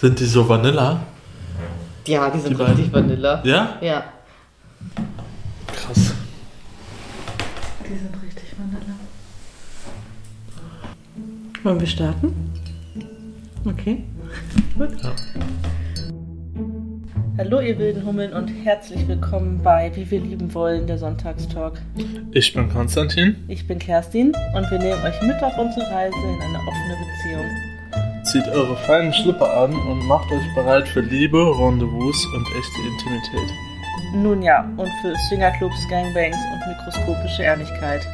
Sind die so Vanilla? Ja, die sind Die richtig beiden? Vanilla. Ja? Ja. Krass. Die sind richtig Vanilla. Wollen wir starten? Okay. Gut. Ja. Hallo ihr wilden Hummeln und herzlich willkommen bei Wie wir lieben wollen, der Sonntagstalk. Ich bin Konstantin. Ich bin Kerstin und wir nehmen euch mit auf unsere Reise in eine offene Beziehung. Zieht eure feinen Schlipper an und macht euch bereit für Liebe, Rendezvous und echte Intimität. Nun ja, und für Swingerclubs, Gangbangs und mikroskopische Ehrlichkeit.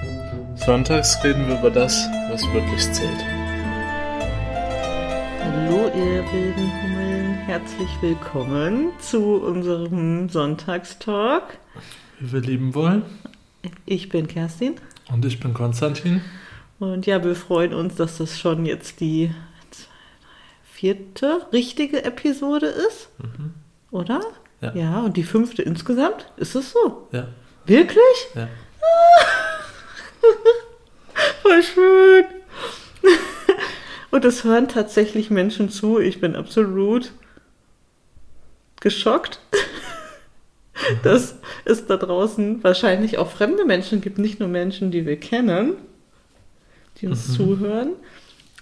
Sonntags reden wir über das, was wirklich zählt. Hallo ihr wilden Hummeln, herzlich willkommen zu unserem Sonntagstalk. Wie wir lieben wollen. Ich bin Kerstin Und ich bin Konstantin. und ja, wir freuen uns, dass das schon jetzt die vierte richtige Episode ist, oder? Ja. Ja, und die fünfte insgesamt? Ist es so? Ja. Wirklich? Ja. Voll schön. Und es hören tatsächlich Menschen zu. Ich bin absolut geschockt, dass es da draußen wahrscheinlich auch fremde Menschen gibt, nicht nur Menschen, die wir kennen, die uns zuhören.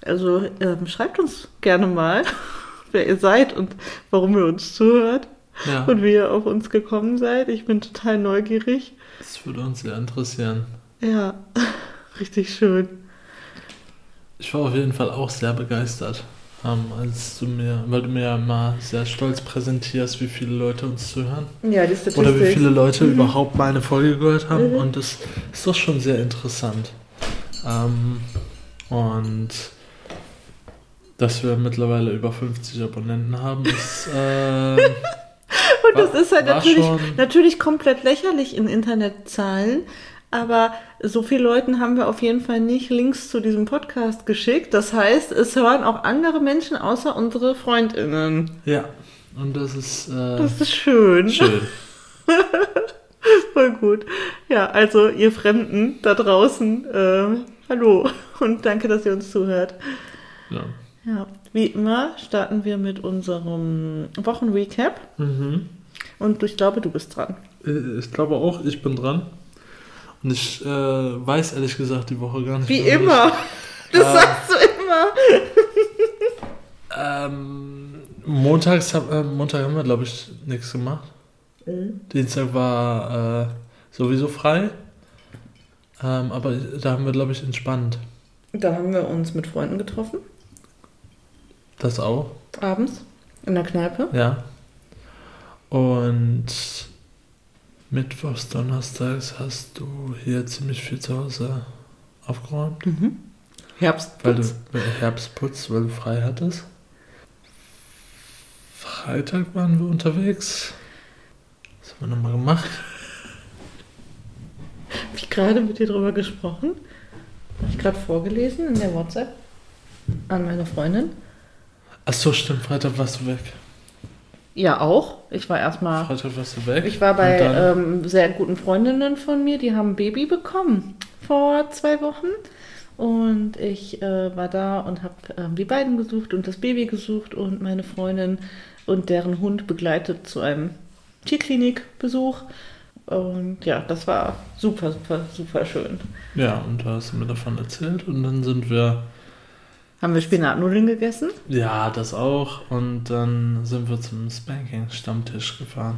Also ähm, schreibt uns gerne mal, wer ihr seid und warum ihr uns zuhört Ja. und wie ihr auf uns gekommen seid. Ich bin total neugierig. Das würde uns sehr interessieren. Ja, richtig schön. Ich war auf jeden Fall auch sehr begeistert, ähm, als du mir, weil du mir ja mal sehr stolz präsentierst, wie viele Leute uns zuhören. Ja, die Statistik. Oder wie viele Leute überhaupt meine Folge gehört haben. Und das ist doch schon sehr interessant. Ähm, und dass wir mittlerweile über 50 Abonnenten haben, ist. Äh, Und das war- ist halt natürlich, natürlich komplett lächerlich in Internetzahlen. Aber so viele Leuten haben wir auf jeden Fall nicht Links zu diesem Podcast geschickt. Das heißt, es hören auch andere Menschen außer unsere FreundInnen. ja, und das ist äh, Das ist schön. schön. Voll gut. Ja, also ihr Fremden da draußen, äh, hallo und danke, dass ihr uns zuhört. Ja. Ja, wie immer starten wir mit unserem Wochenrecap. Mhm. Und ich glaube, du bist dran. Äh, Ich glaube auch, ich bin dran. Und ich äh, weiß ehrlich gesagt die Woche gar nicht. Wie immer. Das Ah. sagst du immer. Ähm, montags hab, äh, Montag haben wir, glaube ich, nichts gemacht. Dienstag war äh, sowieso frei. Ähm, aber da haben wir, glaube ich, entspannt. Da haben wir uns mit Freunden getroffen, Das auch, abends, in der Kneipe. ja. Und Mittwochs, Donnerstags hast du hier ziemlich viel zu Hause aufgeräumt. Herbstputz. Weil du äh, Herbstputz, weil du frei hattest. Freitag waren wir unterwegs. Was haben wir nochmal gemacht? Hab ich gerade mit dir drüber gesprochen. Habe ich gerade vorgelesen in der WhatsApp an meine Freundin. Ach so, stimmt, Freitag warst du weg. Ja, auch. Ich war erstmal. Freitag warst du weg. Ich war bei ähm, sehr guten Freundinnen von mir, die haben ein Baby bekommen vor zwei Wochen. Und ich äh, war da und habe ähm, die beiden gesucht und das Baby gesucht und meine Freundin und deren Hund begleitet zu einem Tierklinikbesuch. Und ja, das war super, super, super schön. ja, und da hast du mir davon erzählt. Und dann sind wir, Haben wir Spinatnudeln gegessen? ja, das auch. Und dann sind wir zum Spanking-Stammtisch gefahren.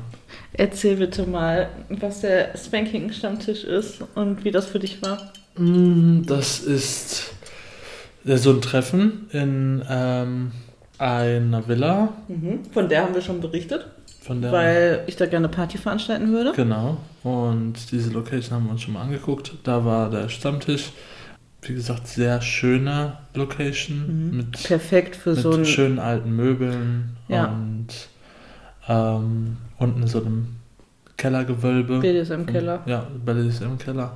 Erzähl bitte mal, was der Spanking-Stammtisch ist und wie das für dich war. Mm, Das ist ja, so ein Treffen in ähm, einer Villa. Mhm. Von der haben wir schon berichtet, Von der weil ich da gerne Party veranstalten würde. Genau. Und diese Location haben wir uns schon mal angeguckt. Da war der Stammtisch. Wie gesagt, sehr schöne Location mit, Perfekt für mit so ein. schönen alten Möbeln Ja. und ähm, unten so einem Kellergewölbe. BDSM-Keller. Ja, BDSM-Keller.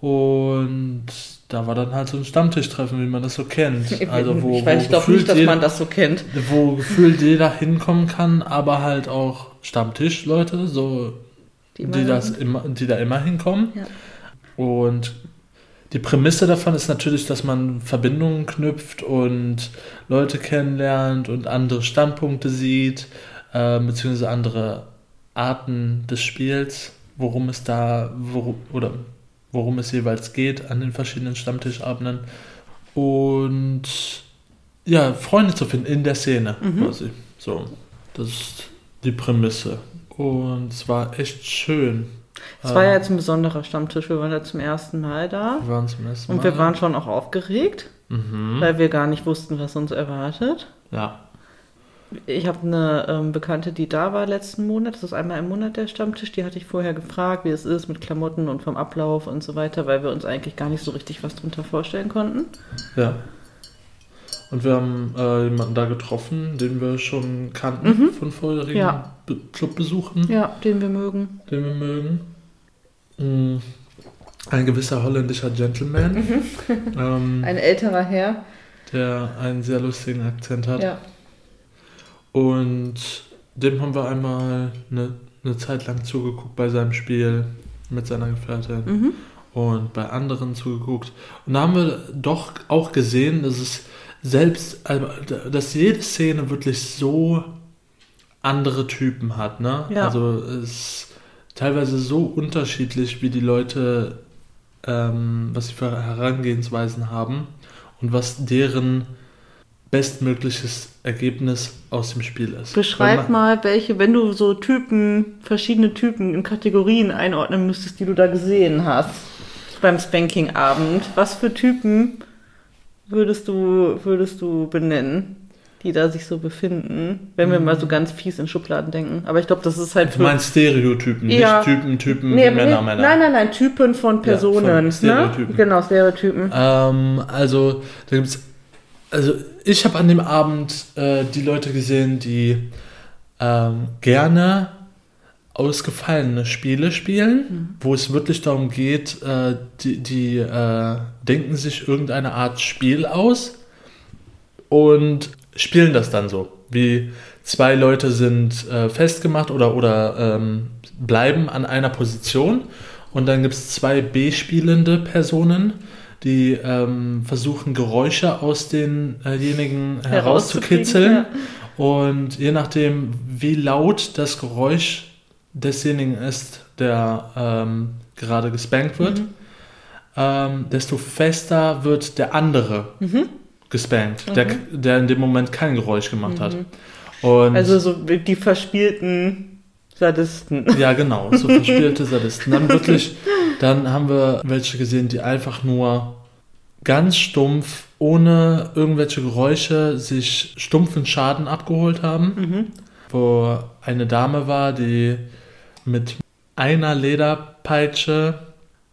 Und da war dann halt so ein Stammtischtreffen, wie man das so kennt. Also wo, ich weiß wo nicht, dass jeder- man das so kennt. wo gefühlt jeder hinkommen kann, aber halt auch Stammtischleute, so Die die, das immer, die da immer hinkommen. Ja. Und die Prämisse davon ist natürlich, dass man Verbindungen knüpft und Leute kennenlernt und andere Standpunkte sieht, äh, beziehungsweise andere Arten des Spiels, worum es da, worum, oder worum es jeweils geht an den verschiedenen Stammtischabenden. Und ja, Freunde zu finden in der Szene Mhm. quasi. So, das ist die Prämisse. Und es war echt schön. Es war ja Ähm, jetzt ein besonderer Stammtisch. Wir waren ja zum ersten Mal da. wir waren zum ersten Und Mal. wir waren schon auch aufgeregt, Mhm. weil wir gar nicht wussten, was uns erwartet. Ja. Ich habe eine ähm, Bekannte, die da war letzten Monat. Das ist einmal im Monat der Stammtisch. Die hatte ich vorher gefragt, wie es ist mit Klamotten und vom Ablauf und so weiter, weil wir uns eigentlich gar nicht so richtig was drunter vorstellen konnten. Ja. Und wir haben äh, jemanden da getroffen, den wir schon kannten Mhm. von vorherigen Ja. Be Clubbesuchen, Ja, den wir mögen. den wir mögen. Mm, Ein gewisser holländischer Gentleman, ähm, Ein älterer Herr. der einen sehr lustigen Akzent hat. Ja. Und dem haben wir einmal eine, eine Zeit lang zugeguckt bei seinem Spiel mit seiner Gefährtin. Mhm. und bei anderen zugeguckt. Und da haben wir doch auch gesehen, dass es selbst, also, dass jede Szene wirklich so andere Typen hat, ne? Ja. Also es teilweise so unterschiedlich, wie die Leute, ähm, was sie für Herangehensweisen haben und was deren bestmögliches Ergebnis aus dem Spiel ist. Beschreib mal, welche, wenn du so Typen, verschiedene Typen in Kategorien einordnen müsstest, die du da gesehen hast beim Spanking-Abend. Was für Typen würdest du, würdest du benennen, die da sich so befinden? Wenn wir mal so ganz fies in Schubladen denken. Aber ich glaube, das ist halt Du meinst Stereotypen, Ja. nicht Typen, Typen, Nee, Männer, nee, Männer. Nein, nein, nein, Typen von Personen. von ne? Stereotypen. Genau, Stereotypen. Ähm, also, da gibt's. Also, ich habe an dem Abend äh, die Leute gesehen, die ähm, gerne ausgefallene Spiele spielen, wo es wirklich darum geht, äh, die, die äh, denken sich irgendeine Art Spiel aus und spielen das dann so. Wie zwei Leute sind äh, festgemacht oder, oder ähm, bleiben an einer Position und dann gibt es zwei B-spielende Personen, die ähm, versuchen Geräusche aus denjenigen herauszukitzeln. Und je nachdem, wie laut das Geräusch desjenigen ist, der ähm, gerade gespankt wird, Mhm. ähm, desto fester wird der andere gespankt, der, der in dem Moment kein Geräusch gemacht hat. Und Mhm. Also so die verspielten Sadisten. ja, genau, so verspielte Sadisten. Dann wirklich, dann haben wir welche gesehen, die einfach nur ganz stumpf, ohne irgendwelche Geräusche, sich stumpfen Schaden abgeholt haben. Mhm. Wo eine Dame war, die mit einer Lederpeitsche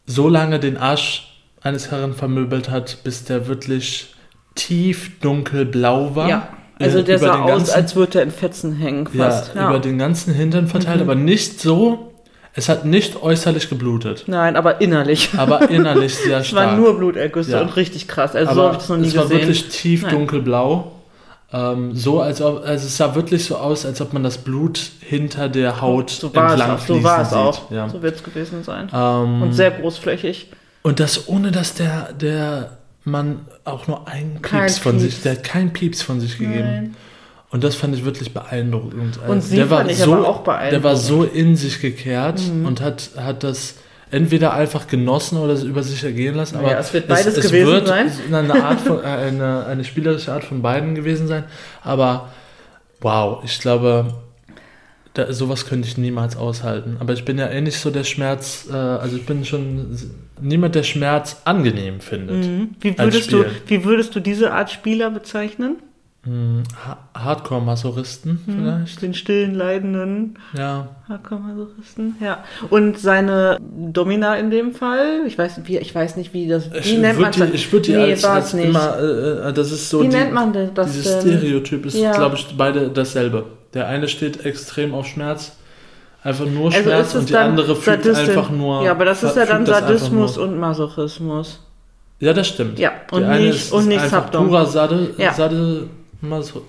so lange den Arsch eines Herren vermöbelt hat, bis der wirklich tief dunkelblau war. Ja. Also Äh, der sah aus, ganzen- als würde er in Fetzen hängen fast. ja, über den ganzen Hintern verteilt, Mhm. aber nicht so. Es hat nicht äußerlich geblutet, Nein, aber innerlich. aber innerlich sehr Es waren stark. nur Blutergüsse Ja. und richtig krass. Also so aber habe ich das noch nie es war gesehen. wirklich tief Nein. dunkelblau. Ähm, so als ob, also es sah wirklich so aus, als ob man das Blut hinter der Haut so entlang auch. So fließen war es sieht. auch. Ja. So wird es gewesen sein. Ähm, Und sehr großflächig. und das ohne, dass der, der Mann auch nur einen Kein Pieps von Pieps. sich, der hat keinen Pieps von sich gegeben. Nein. Und das fand ich wirklich beeindruckend. Also Und sie der war fand ich so, aber auch beeindruckend. Mhm. Der war so in sich gekehrt und hat, hat das entweder einfach genossen oder es über sich ergehen lassen. Aber Naja, es wird beides gewesen sein. Eine, Art von, äh, eine, eine spielerische Art von beiden gewesen sein. Aber wow, ich glaube, da, sowas könnte ich niemals aushalten. Aber ich bin ja eh nicht so der Schmerz, äh, also ich bin schon niemand, der Schmerz angenehm findet. Mhm. Wie, als würdest du, wie würdest du diese Art Spieler bezeichnen? Hm, Ha- Hardcore-Masochisten Mhm. vielleicht. Den stillen, leidenden Ja, Hardcore-Masochisten, ja. Und seine Domina in dem Fall, ich weiß, wie, ich weiß nicht, wie das, wie Ich nennt man würde die, ich würd die als, war's als immer, äh, äh, das ist so Wie die, nennt man das dieses denn? Stereotyp ist, Ja. glaube ich, beide dasselbe. Der eine steht extrem auf Schmerz, einfach nur Also Schmerz und die andere fühlt Sadistin? einfach nur. Ja, aber das ist ja dann das Sadismus und Masochismus. Ja, das stimmt. Ja, Die und eine nicht- ist, und ist nicht einfach Subdom. purer Sade, Ja. Sade, Maso,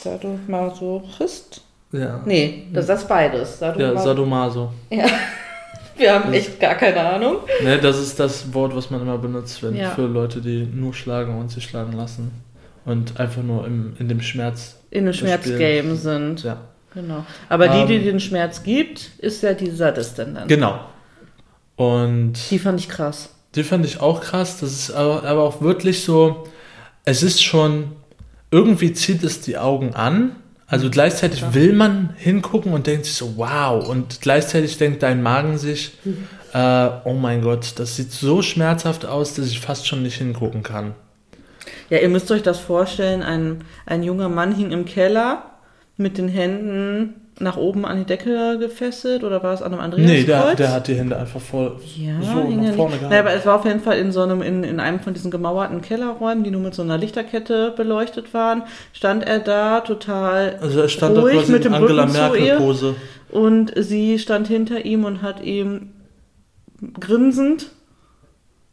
Sadomasochist? ja. Nee, das ist das beides. Ja, Sadomas- Sadomaso. Ja. Wir haben echt gar keine Ahnung. Ne, das ist das Wort, was man immer benutzt, wenn Ja. für Leute, die nur schlagen und sich schlagen lassen. Und einfach nur im, in dem Schmerz. In einem Das Schmerzgame sind. Ja. Genau. Aber die, die Ähm, den Schmerz gibt, ist ja die Sadistin dann. Genau. Und Die fand ich krass. die fand ich auch krass. Das ist aber, aber auch wirklich so, es ist schon, irgendwie zieht es die Augen an. Also gleichzeitig Ja. will man hingucken und denkt sich so, wow. Und gleichzeitig denkt dein Magen sich, äh, oh mein Gott, das sieht so schmerzhaft aus, dass ich fast schon nicht hingucken kann. Ja, ihr müsst euch das vorstellen, ein, ein junger Mann hing im Keller mit den Händen nach oben an die Decke gefesselt oder war es an einem Andreaskreuz? Nee, der, der hat die Hände einfach voll ja, so nach vorne gehalten. Naja, aber es war auf jeden Fall in so einem, in, in einem von diesen gemauerten Kellerräumen, die nur mit so einer Lichterkette beleuchtet waren, stand er da total Also er stand da ruhig quasi mit dem Angela Rücken zu Merkel ihr. Pose. und sie stand hinter ihm und hat ihm grinsend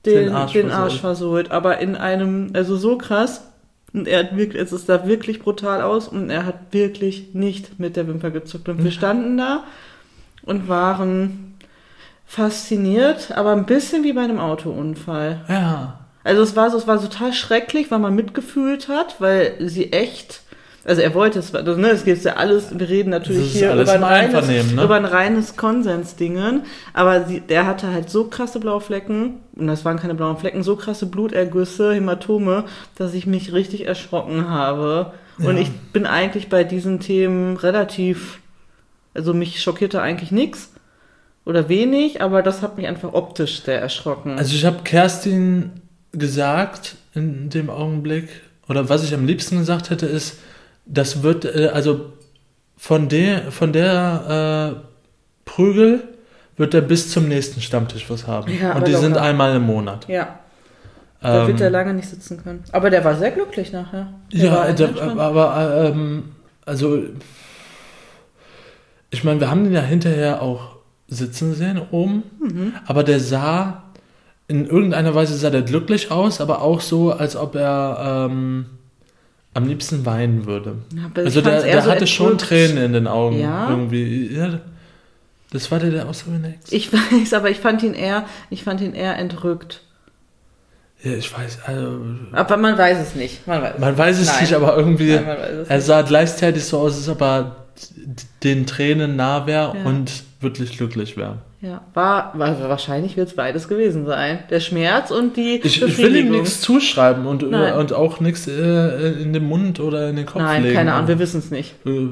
den, Den Arsch den versohlt. Arsch versohlt. Aber in einem, also so krass. Und er hat wirklich, es sah wirklich brutal aus und er hat wirklich nicht mit der Wimper gezuckt. Und wir standen da und waren fasziniert, aber ein bisschen wie bei einem Autounfall. Ja. Also es war so, es war total schrecklich, weil man mitgefühlt hat, weil sie echt, also er wollte es, also, ne, es geht ja alles, wir reden natürlich hier über ein, reines, ne? über ein reines Konsensdingen, aber sie, der hatte halt so krasse blaue Flecken, und das waren keine blauen Flecken, so krasse Blutergüsse, Hämatome, dass ich mich richtig erschrocken habe. Und Ja. ich bin eigentlich bei diesen Themen relativ, also mich schockierte eigentlich nichts. Oder wenig, aber das hat mich einfach optisch sehr erschrocken. Also ich habe Kerstin gesagt in dem Augenblick, oder was ich am liebsten gesagt hätte, ist, das wird, äh, also von der, von der äh, Prügel wird er bis zum nächsten Stammtisch was haben. Ja, Und die sind locker. einmal im Monat. ja. Da Ähm, wird er lange nicht sitzen können. Aber der war sehr glücklich nachher. Der Ja, der, aber ähm, also ich meine, wir haben den ja hinterher auch sitzen sehen oben, Mhm. aber der sah in irgendeiner Weise sah der glücklich aus, aber auch so, als ob er ähm, am liebsten weinen würde. Aber Also der, der so hatte schon. Tränen in den Augen Ja? irgendwie. Ja, das war der, der ein Ex. Ich weiß, aber ich fand ihn eher, ich fand ihn eher entrückt. Ja, ich weiß, also, Aber man weiß es nicht. Man weiß, man weiß es Nein. nicht, aber irgendwie, Nein, er sah gleichzeitig so aus, als ob er den Tränen nah wäre Ja. und wirklich glücklich wäre. Ja, war, war wahrscheinlich wird es beides gewesen sein. Der Schmerz und die Ich, ich will ihm nichts zuschreiben und, Nein. und auch nichts äh, in den Mund oder in den Kopf Nein, legen. keine Ahnung, wir wissen es nicht. Äh,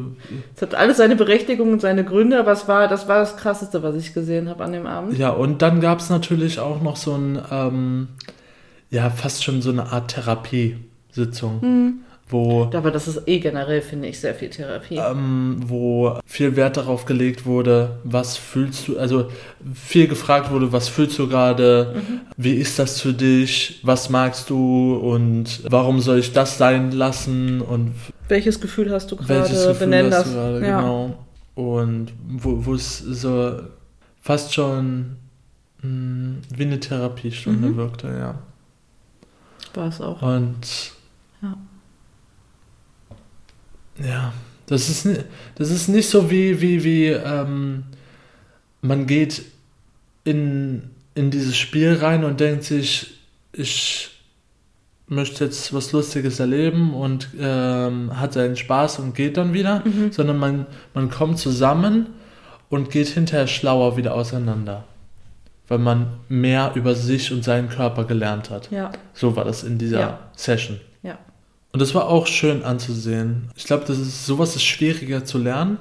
Es hat alles seine Berechtigung und seine Gründe, aber es war, das war das Krasseste, was ich gesehen habe an dem Abend. Ja, und dann gab es natürlich auch noch so ein, ähm, ja, fast schon so eine Art Therapiesitzung, Hm. Wo, Aber das ist eh generell, finde ich, sehr viel Therapie. ähm, wo viel Wert darauf gelegt wurde, was fühlst du, also viel gefragt wurde, was fühlst du gerade, Mhm. wie ist das für dich, was magst du und warum soll ich das sein lassen und Welches Gefühl hast du gerade? Benenn hast das. du gerade, ja. genau. Und wo wo es so fast schon mh, wie eine Therapiestunde Mhm. wirkte, ja. War es auch. Und Ja. Ja, das ist, das ist nicht so wie, wie, wie ähm, man geht in, in dieses Spiel rein und denkt sich, ich möchte jetzt was Lustiges erleben und ähm, hat seinen Spaß und geht dann wieder, Mhm. sondern man, man kommt zusammen und geht hinterher schlauer wieder auseinander, weil man mehr über sich und seinen Körper gelernt hat. Ja, So war das in dieser Ja. Session. Und das war auch schön anzusehen. Ich glaube, das ist sowas ist schwieriger zu lernen,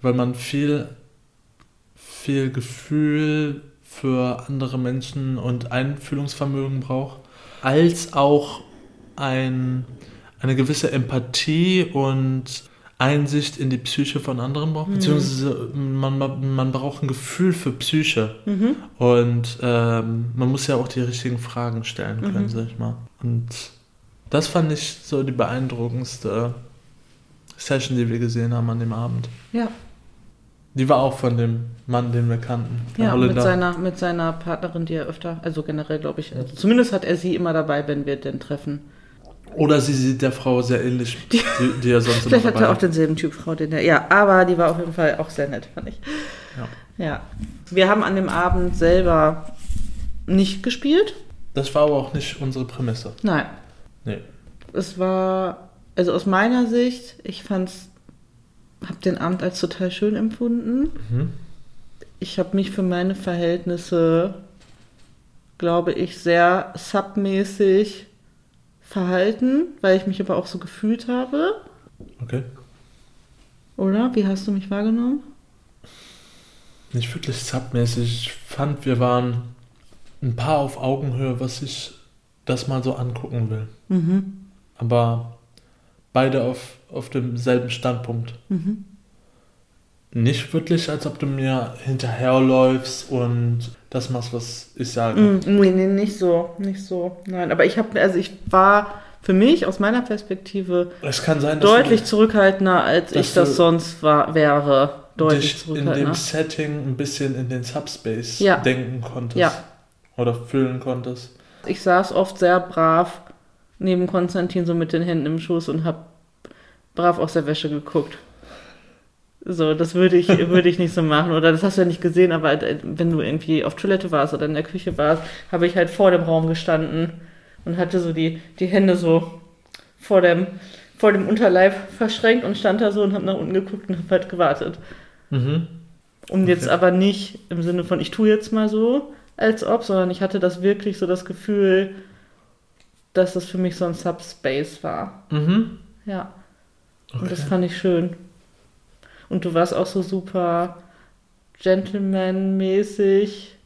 weil man viel, viel Gefühl für andere Menschen und Einfühlungsvermögen braucht, als auch ein, eine gewisse Empathie und Einsicht in die Psyche von anderen braucht, beziehungsweise man, man, man braucht ein Gefühl für Psyche. Mhm. Und ähm, man muss ja auch die richtigen Fragen stellen können, Mhm. sag ich mal. Und das fand ich so die beeindruckendste Session, die wir gesehen haben an dem Abend. Ja, Die war auch von dem Mann, den wir kannten. ja mit, Holländer. seiner, mit seiner Partnerin, die er öfter, also generell glaube ich, also zumindest hat er sie immer dabei, wenn wir den treffen. Oder sie sieht der Frau sehr ähnlich, die, die er sonst Vielleicht hat er auch denselben Typ Frau, den er, ja, aber die war auf jeden Fall auch sehr nett, fand ich. Ja. Ja, Wir haben an dem Abend selber nicht gespielt. Das war aber auch nicht unsere Prämisse. Nein. Nee. Es war, also aus meiner Sicht, ich fand's, hab den Abend als total schön empfunden. Mhm. Ich habe mich für meine Verhältnisse, glaube ich, sehr submäßig verhalten, weil ich mich aber auch so gefühlt habe. Okay. Oder? Wie hast du mich wahrgenommen? Nicht wirklich submäßig. Ich fand, wir waren ein paar auf Augenhöhe, was ich das mal so angucken will. Mhm. Aber beide auf, auf demselben Standpunkt. Mhm. Nicht wirklich, als ob du mir hinterherläufst und das machst, was ich sage. Mm, Nee, nee, nicht so, nicht so. Nein, aber ich habe, also ich war für mich aus meiner Perspektive Es kann sein, deutlich du zurückhaltender, als ich das sonst war, wäre. Deutlich dich in dem zurückhaltender. Setting ein bisschen in den Subspace Ja. denken konntest. Ja. Oder fühlen konntest. Ich saß oft sehr brav neben Konstantin so mit den Händen im Schoß und habe brav aus der Wäsche geguckt. So, das würde ich, würde ich nicht so machen. Oder das hast du ja nicht gesehen, aber äh, wenn du irgendwie auf Toilette warst oder in der Küche warst, habe ich halt vor dem Raum gestanden und hatte so die, die Hände so vor dem, vor dem Unterleib verschränkt und stand da so und habe nach unten geguckt und habe halt gewartet. Mhm. Und jetzt Okay. aber nicht im Sinne von, ich tue jetzt mal so, als ob, sondern ich hatte das wirklich so das Gefühl, dass das für mich so ein Subspace war. Mhm. Ja. Und Okay. das fand ich schön. Und du warst auch so super Gentleman-mäßig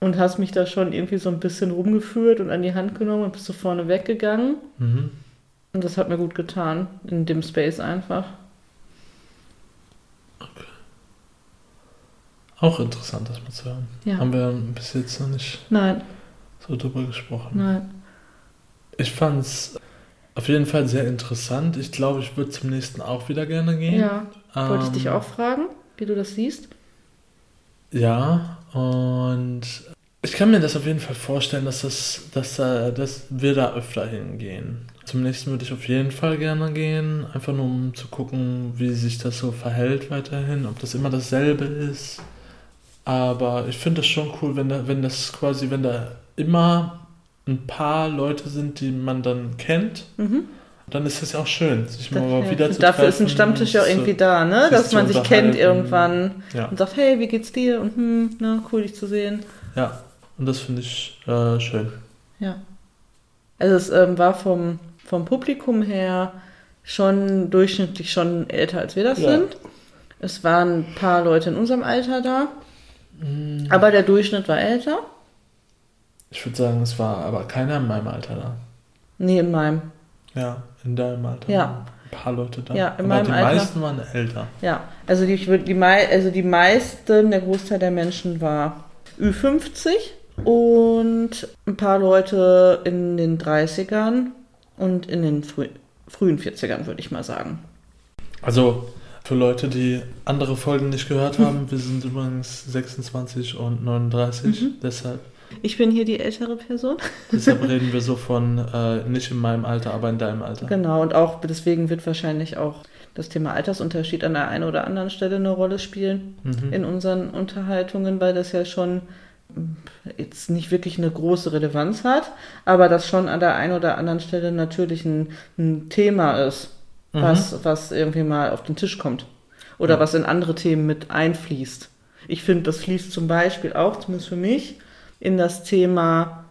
und hast mich da schon irgendwie so ein bisschen rumgeführt und an die Hand genommen und bist so vorne weggegangen. Mhm. Und das hat mir gut getan, in dem Space einfach. Auch interessant, das mal zu hören. Ja. Haben wir bis jetzt noch nicht Nein, so drüber gesprochen. nein. Ich fand es auf jeden Fall sehr interessant. Ich glaube, ich würde zum nächsten auch wieder gerne gehen. Ja. Wollte ich dich Ähm, auch fragen, wie du das siehst? Ja, und ich kann mir das auf jeden Fall vorstellen, dass, das, dass, da- dass wir da öfter hingehen. Zum nächsten würde ich auf jeden Fall gerne gehen, einfach nur um zu gucken, wie sich das so verhält weiterhin, ob das immer dasselbe ist. Aber ich finde das schon cool, wenn, da, wenn das quasi, wenn da immer ein paar Leute sind, die man dann kennt, Mhm. dann ist das ja auch schön, sich Das, mal ja, wieder zu dafür ist ein Stammtisch ja irgendwie da, ne? Dass man sich kennt irgendwann Ja. und sagt, hey, wie geht's dir? Und hm, ne, cool dich zu sehen. Ja, und das finde ich äh, schön. Ja. Also es ähm, war vom, vom Publikum her schon durchschnittlich schon älter, als wir das Ja. sind. Es waren ein paar Leute in unserem Alter da, Mhm. aber der Durchschnitt war älter. Ich würde sagen, es war aber keiner in meinem Alter da. Nee, in meinem. Ja, in deinem Alter. Ja. Ein paar Leute da. Ja, in aber meinem die Alter. meisten waren älter. Ja, also die, ich würd- die, mei- also die meisten, der Großteil der Menschen war Ü50 und ein paar Leute in den 30ern und in den frü frühen 40ern, würde ich mal sagen. Also für Leute, die andere Folgen nicht gehört haben, wir sind übrigens 26 und 39. Mhm. Deshalb, Ich bin hier die ältere Person. deshalb reden wir so von äh, nicht in meinem Alter, aber in deinem Alter. Genau, und auch deswegen wird wahrscheinlich auch das Thema Altersunterschied an der einen oder anderen Stelle eine Rolle spielen Mhm. in unseren Unterhaltungen, weil das ja schon mm, jetzt nicht wirklich eine große Relevanz hat, aber das schon an der einen oder anderen Stelle natürlich ein, ein Thema ist, Mhm. was, was irgendwie mal auf den Tisch kommt oder Ja. was in andere Themen mit einfließt. Ich finde, das fließt zum Beispiel auch, zumindest für mich, in das Thema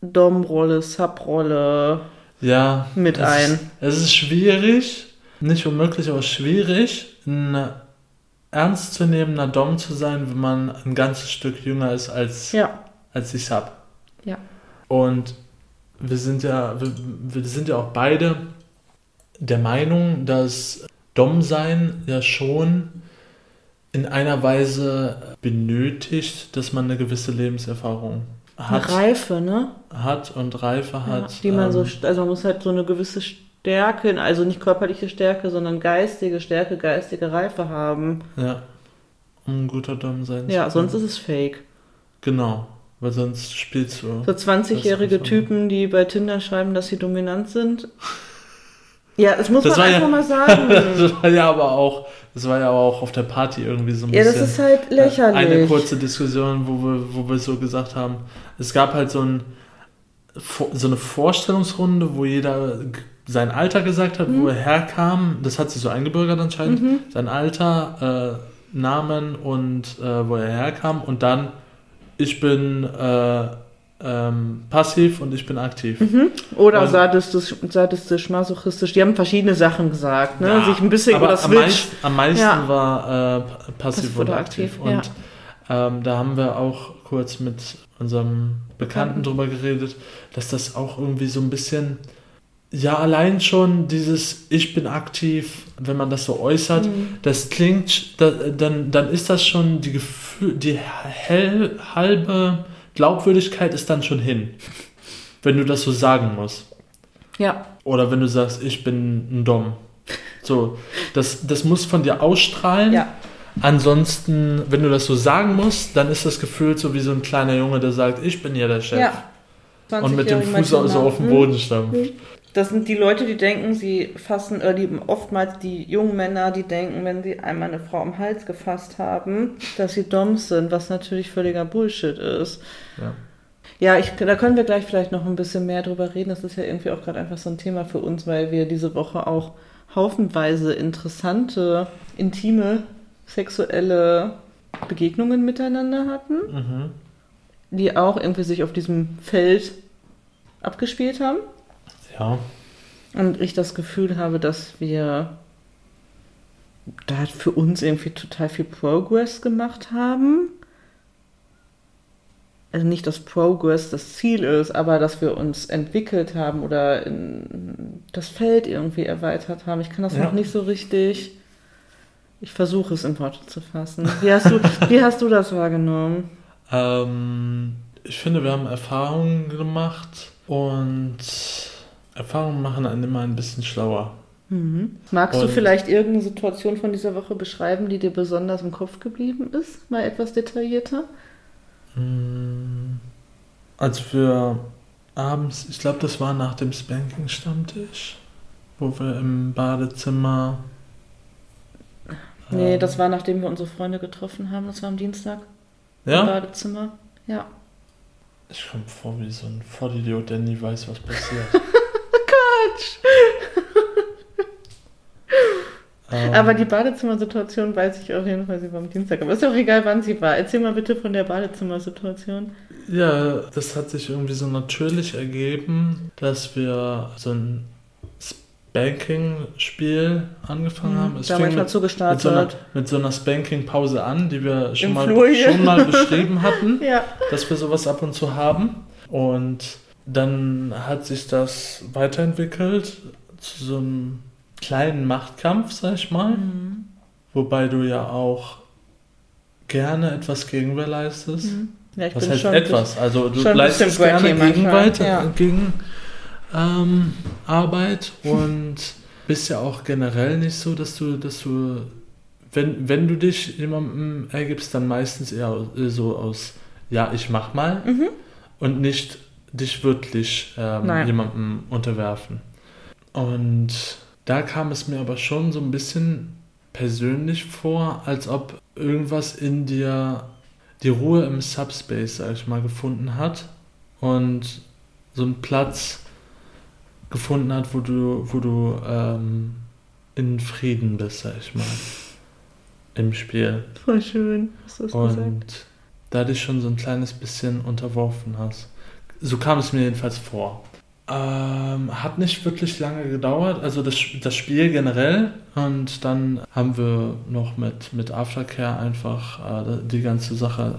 Dom-Rolle, Sub-Rolle, Ja, mit es ein. Ist, es ist schwierig, nicht unmöglich, aber schwierig, ein ernstzunehmender Dom zu sein, wenn man ein ganzes Stück jünger ist als, Ja, als ich Sub. ja. Und wir sind ja, wir, wir sind ja auch beide der Meinung, dass Dom-Sein ja schon in einer Weise benötigt, dass man eine gewisse Lebenserfahrung hat, Eine Reife, ne? hat und Reife Ja, hat. die man so, ähm, st- also man muss halt so eine gewisse Stärke, also nicht körperliche Stärke, sondern geistige Stärke, geistige Reife haben. Ja, um ein guter Dom sein Ja, sonst ist es fake. Genau, weil sonst spielst du. So 20-jährige Das ist einfach- Typen, die bei Tinder schreiben, dass sie dominant sind. Ja, das muss Das man war ja- einfach mal sagen. das war ja aber auch, das war ja auch auf der Party irgendwie so ein ja, bisschen. das ist halt lächerlich. Eine kurze Diskussion, wo wir, wo wir so gesagt haben, es gab halt so, ein, so eine Vorstellungsrunde, wo jeder sein Alter gesagt hat, Mhm. wo er herkam. Das hat sich so eingebürgert anscheinend. Sein Alter, äh, Namen und äh, wo er herkam. Und dann, ich bin äh, ähm, passiv und ich bin aktiv. Oder Und- sadistisch, sadistisch, masochistisch. Die haben verschiedene Sachen gesagt, ne? Ja, Sich ein bisschen aber über das am, meist, am meisten Ja. war äh, passiv Passiv oder oder aktiv. aktiv, Und ähm, da haben wir auch kurz mit unserem Bekannten Bekannten. drüber geredet, dass das auch irgendwie so ein bisschen, ja, allein schon dieses Ich bin aktiv, wenn man das so äußert, Mhm. das klingt, da, dann, dann ist das schon die Gefühl, die hell, halbe Glaubwürdigkeit ist dann schon hin, wenn du das so sagen musst. Ja, Oder wenn du sagst, ich bin ein Dom. So, das, das muss von dir ausstrahlen. ja. Ansonsten, wenn du das so sagen musst, dann ist das Gefühl so wie so ein kleiner Junge, der sagt, ich bin hier der Chef. ja. Und mit dem 20-jährigen Fuß so auf den Mhm. Boden stampft. Das sind die Leute, die denken, sie fassen, äh, die oftmals die jungen Männer, die denken, wenn sie einmal eine Frau am Hals gefasst haben, dass sie Doms sind, was natürlich völliger Bullshit ist. Ja. Ja, ich, da können wir gleich vielleicht noch ein bisschen mehr drüber reden. Das ist ja irgendwie auch gerade einfach so ein Thema für uns, weil wir diese Woche auch haufenweise interessante, intime, sexuelle Begegnungen miteinander hatten, Mhm. die auch irgendwie sich auf diesem Feld abgespielt haben. Ja. Und ich das Gefühl habe, dass wir da für uns irgendwie total viel Progress gemacht haben. Also nicht, dass Progress das Ziel ist, aber dass wir uns entwickelt haben oder das Feld irgendwie erweitert haben. Ich kann das Ja. noch nicht so richtig. Ich versuche es in Worte zu fassen. Wie hast du, wie hast du das wahrgenommen? Ähm, ich finde, wir haben Erfahrungen gemacht und Erfahrungen machen einen immer ein bisschen schlauer. Mhm. Magst du Und- vielleicht irgendeine Situation von dieser Woche beschreiben, die dir besonders im Kopf geblieben ist? Mal etwas detaillierter? Mm, Als wir abends, ich glaube, das war nach dem Spanking-Stammtisch, wo wir im Badezimmer. Nee, ähm, das war nachdem wir unsere Freunde getroffen haben. Das war am Dienstag im Ja? Badezimmer. Ja. Ich komme vor wie so ein Vollidiot, der nie weiß, was passiert. Quatsch! ähm, Aber die Badezimmersituation weiß ich auf jeden Fall, sie war am Dienstag. Aber ist auch egal, wann sie war. Erzähl mal bitte von der Badezimmersituation. Ja, das hat sich irgendwie so natürlich ergeben, dass wir so ein Spanking-Spiel angefangen haben. Es fing mal mit, mit, so zugestartet. einer, mit so einer Spanking-Pause an, die wir schon Im mal, schon mal beschrieben hatten, Ja. dass wir sowas ab und zu haben. Und dann hat sich das weiterentwickelt zu so einem kleinen Machtkampf, sag ich mal. Mhm. Wobei du ja auch gerne etwas Gegenwehr leistest. Mhm. Ja, ich Was bin heißt schon etwas? Also du leistest gerne Gegenweit, ja. gegen ähm, Arbeit und bist ja auch generell nicht so, dass du, dass du, wenn, wenn du dich jemandem ergibst, dann meistens eher so aus, ja, ich mach mal Mhm. und nicht dich wirklich ähm, jemandem unterwerfen. Und da kam es mir aber schon so ein bisschen persönlich vor, als ob irgendwas in dir die Ruhe im Subspace, sag ich mal, gefunden hat und so einen Platz gefunden hat, wo du, wo du ähm, in Frieden bist, sag ich mal, im Spiel. Voll schön, hast du es gesagt. Und da dich schon so ein kleines bisschen unterworfen hast. So kam es mir jedenfalls vor. Ähm, hat nicht wirklich lange gedauert, also das, das Spiel generell. Und dann haben wir noch mit, mit Aftercare einfach äh, die ganze Sache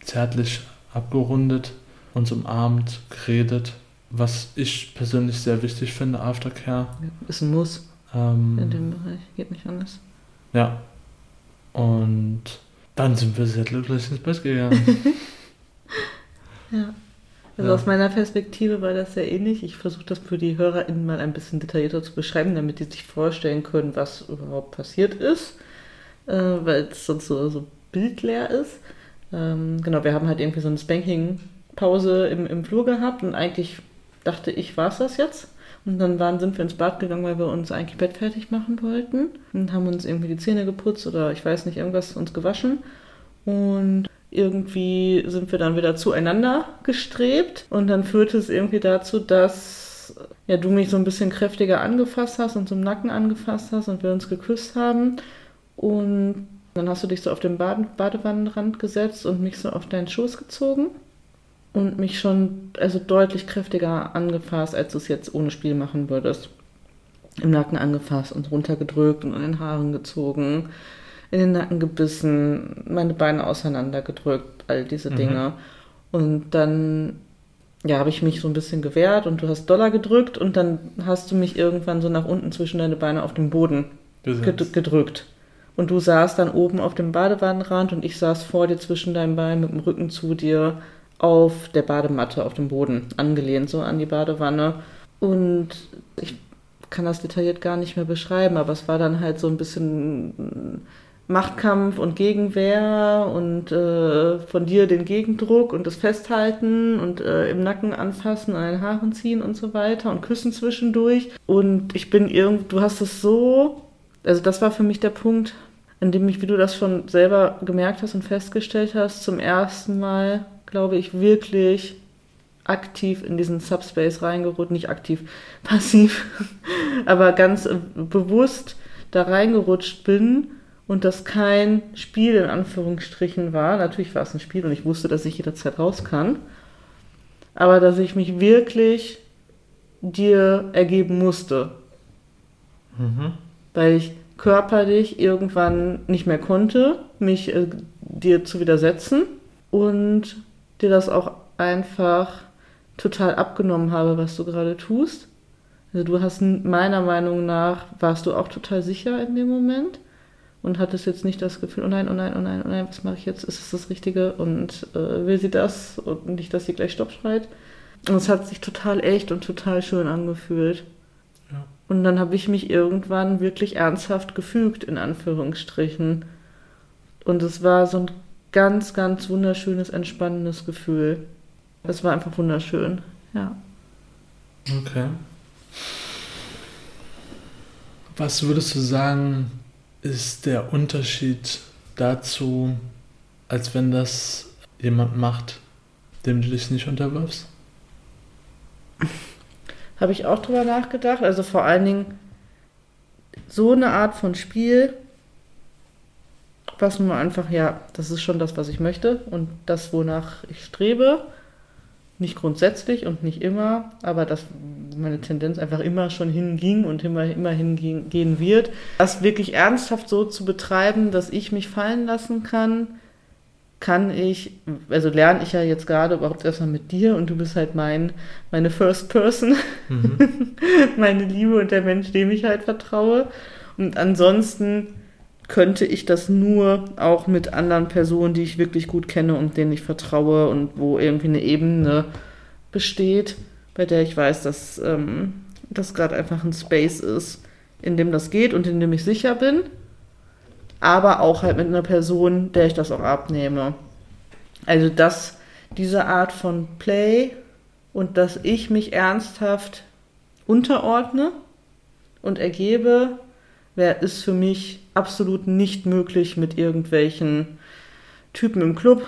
zärtlich abgerundet, uns umarmt, geredet. Was ich persönlich sehr wichtig finde, Aftercare. Ist ein Muss Ähm, in dem Bereich, geht nicht anders. ja. Und dann sind wir sehr glücklich ins Bett gegangen. Ja. Also Ja. aus meiner Perspektive war das sehr ähnlich. Ich versuche das für die HörerInnen mal ein bisschen detaillierter zu beschreiben, damit die sich vorstellen können, was überhaupt passiert ist, äh, weil es sonst so, so bildleer ist. Ähm, genau, wir haben halt irgendwie so eine Spanking-Pause im, im Flur gehabt und eigentlich dachte ich, war es das jetzt. Und dann waren, sind wir ins Bad gegangen, weil wir uns eigentlich Bett fertig machen wollten. Und haben uns irgendwie die Zähne geputzt oder ich weiß nicht, irgendwas uns gewaschen. Und irgendwie sind wir dann wieder zueinander gestrebt. Und dann führte es irgendwie dazu, dass ja, du mich so ein bisschen kräftiger angefasst hast und zum Nacken angefasst hast und wir uns geküsst haben. Und dann hast du dich so auf den Bade Badewannenrand gesetzt und mich so auf deinen Schoß gezogen und mich schon also deutlich kräftiger angefasst, als du es jetzt ohne Spiel machen würdest. Im Nacken angefasst und runtergedrückt und an den Haaren gezogen, in den Nacken gebissen, meine Beine auseinandergedrückt, all diese mhm. Dinge. Und dann ja, habe ich mich so ein bisschen gewehrt und du hast Dollar gedrückt und dann hast du mich irgendwann so nach unten zwischen deine Beine auf den Boden ged gedrückt. Und du saßt dann oben auf dem Badewannenrand und ich saß vor dir zwischen deinen Beinen mit dem Rücken zu dir auf der Badematte auf dem Boden, angelehnt so an die Badewanne. Und ich kann das detailliert gar nicht mehr beschreiben, aber es war dann halt so ein bisschen Machtkampf und Gegenwehr und äh, von dir den Gegendruck und das Festhalten und äh, im Nacken anfassen, an den Haaren ziehen und so weiter und küssen zwischendurch. Und ich bin irgend, du hast es so, also das war für mich der Punkt, an dem ich, wie du das schon selber gemerkt hast und festgestellt hast, zum ersten Mal glaube ich, wirklich aktiv in diesen Subspace reingerutscht, nicht aktiv, passiv, aber ganz äh, bewusst da reingerutscht bin und das kein Spiel in Anführungsstrichen war. Natürlich war es ein Spiel und ich wusste, dass ich jederzeit raus kann, aber dass ich mich wirklich dir ergeben musste. Mhm. Weil ich körperlich irgendwann nicht mehr konnte, mich äh, dir zu widersetzen und dir das auch einfach total abgenommen habe, was du gerade tust. Also du hast meiner Meinung nach, warst du auch total sicher in dem Moment und hattest jetzt nicht das Gefühl, oh nein, oh nein, oh nein, oh nein, was mache ich jetzt? Ist es das Richtige? Und äh, will sie das? Und nicht, dass sie gleich Stopp schreit. Und es hat sich total echt und total schön angefühlt. Ja. Und dann habe ich mich irgendwann wirklich ernsthaft gefügt, in Anführungsstrichen. Und es war so ein ganz, ganz wunderschönes, entspannendes Gefühl. Es war einfach wunderschön, ja. Okay. Was würdest du sagen, ist der Unterschied dazu, als wenn das jemand macht, dem du dich nicht unterwirfst? Habe ich auch drüber nachgedacht. Also vor allen Dingen so eine Art von Spiel was nun einfach, ja, das ist schon das, was ich möchte und das, wonach ich strebe. Nicht grundsätzlich und nicht immer, aber dass meine Tendenz einfach immer schon hinging und immer, immer hingehen wird. Das wirklich ernsthaft so zu betreiben, dass ich mich fallen lassen kann, kann ich, also lerne ich ja jetzt gerade überhaupt erstmal mit dir und du bist halt mein, meine First Person, mhm. meine Liebe und der Mensch, dem ich halt vertraue. Und ansonsten könnte ich das nur auch mit anderen Personen, die ich wirklich gut kenne und denen ich vertraue und wo irgendwie eine Ebene besteht, bei der ich weiß, dass ähm, das gerade einfach ein Space ist, in dem das geht und in dem ich sicher bin, aber auch halt mit einer Person, der ich das auch abnehme. Also dass diese Art von Play und dass ich mich ernsthaft unterordne und ergebe, wäre ist für mich absolut nicht möglich mit irgendwelchen Typen im Club,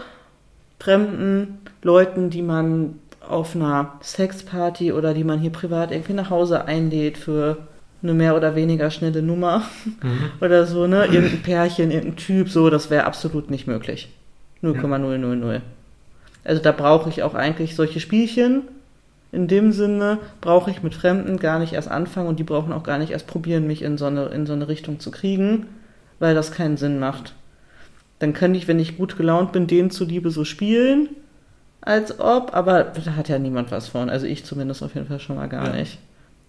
fremden Leuten, die man auf einer Sexparty oder die man hier privat irgendwie nach Hause einlädt für eine mehr oder weniger schnelle Nummer mhm. oder so, ne? Irgendein Pärchen, irgendein Typ, so, das wäre absolut nicht möglich. 0,000. Ja. Also da brauche ich auch eigentlich solche Spielchen, in dem Sinne brauche ich mit Fremden gar nicht erst anfangen und die brauchen auch gar nicht erst probieren, mich in so eine, in so eine Richtung zu kriegen, weil das keinen Sinn macht. Dann kann ich, wenn ich gut gelaunt bin, denen zuliebe so spielen, als ob, aber da hat ja niemand was von. Also ich zumindest auf jeden Fall schon mal gar ja. nicht.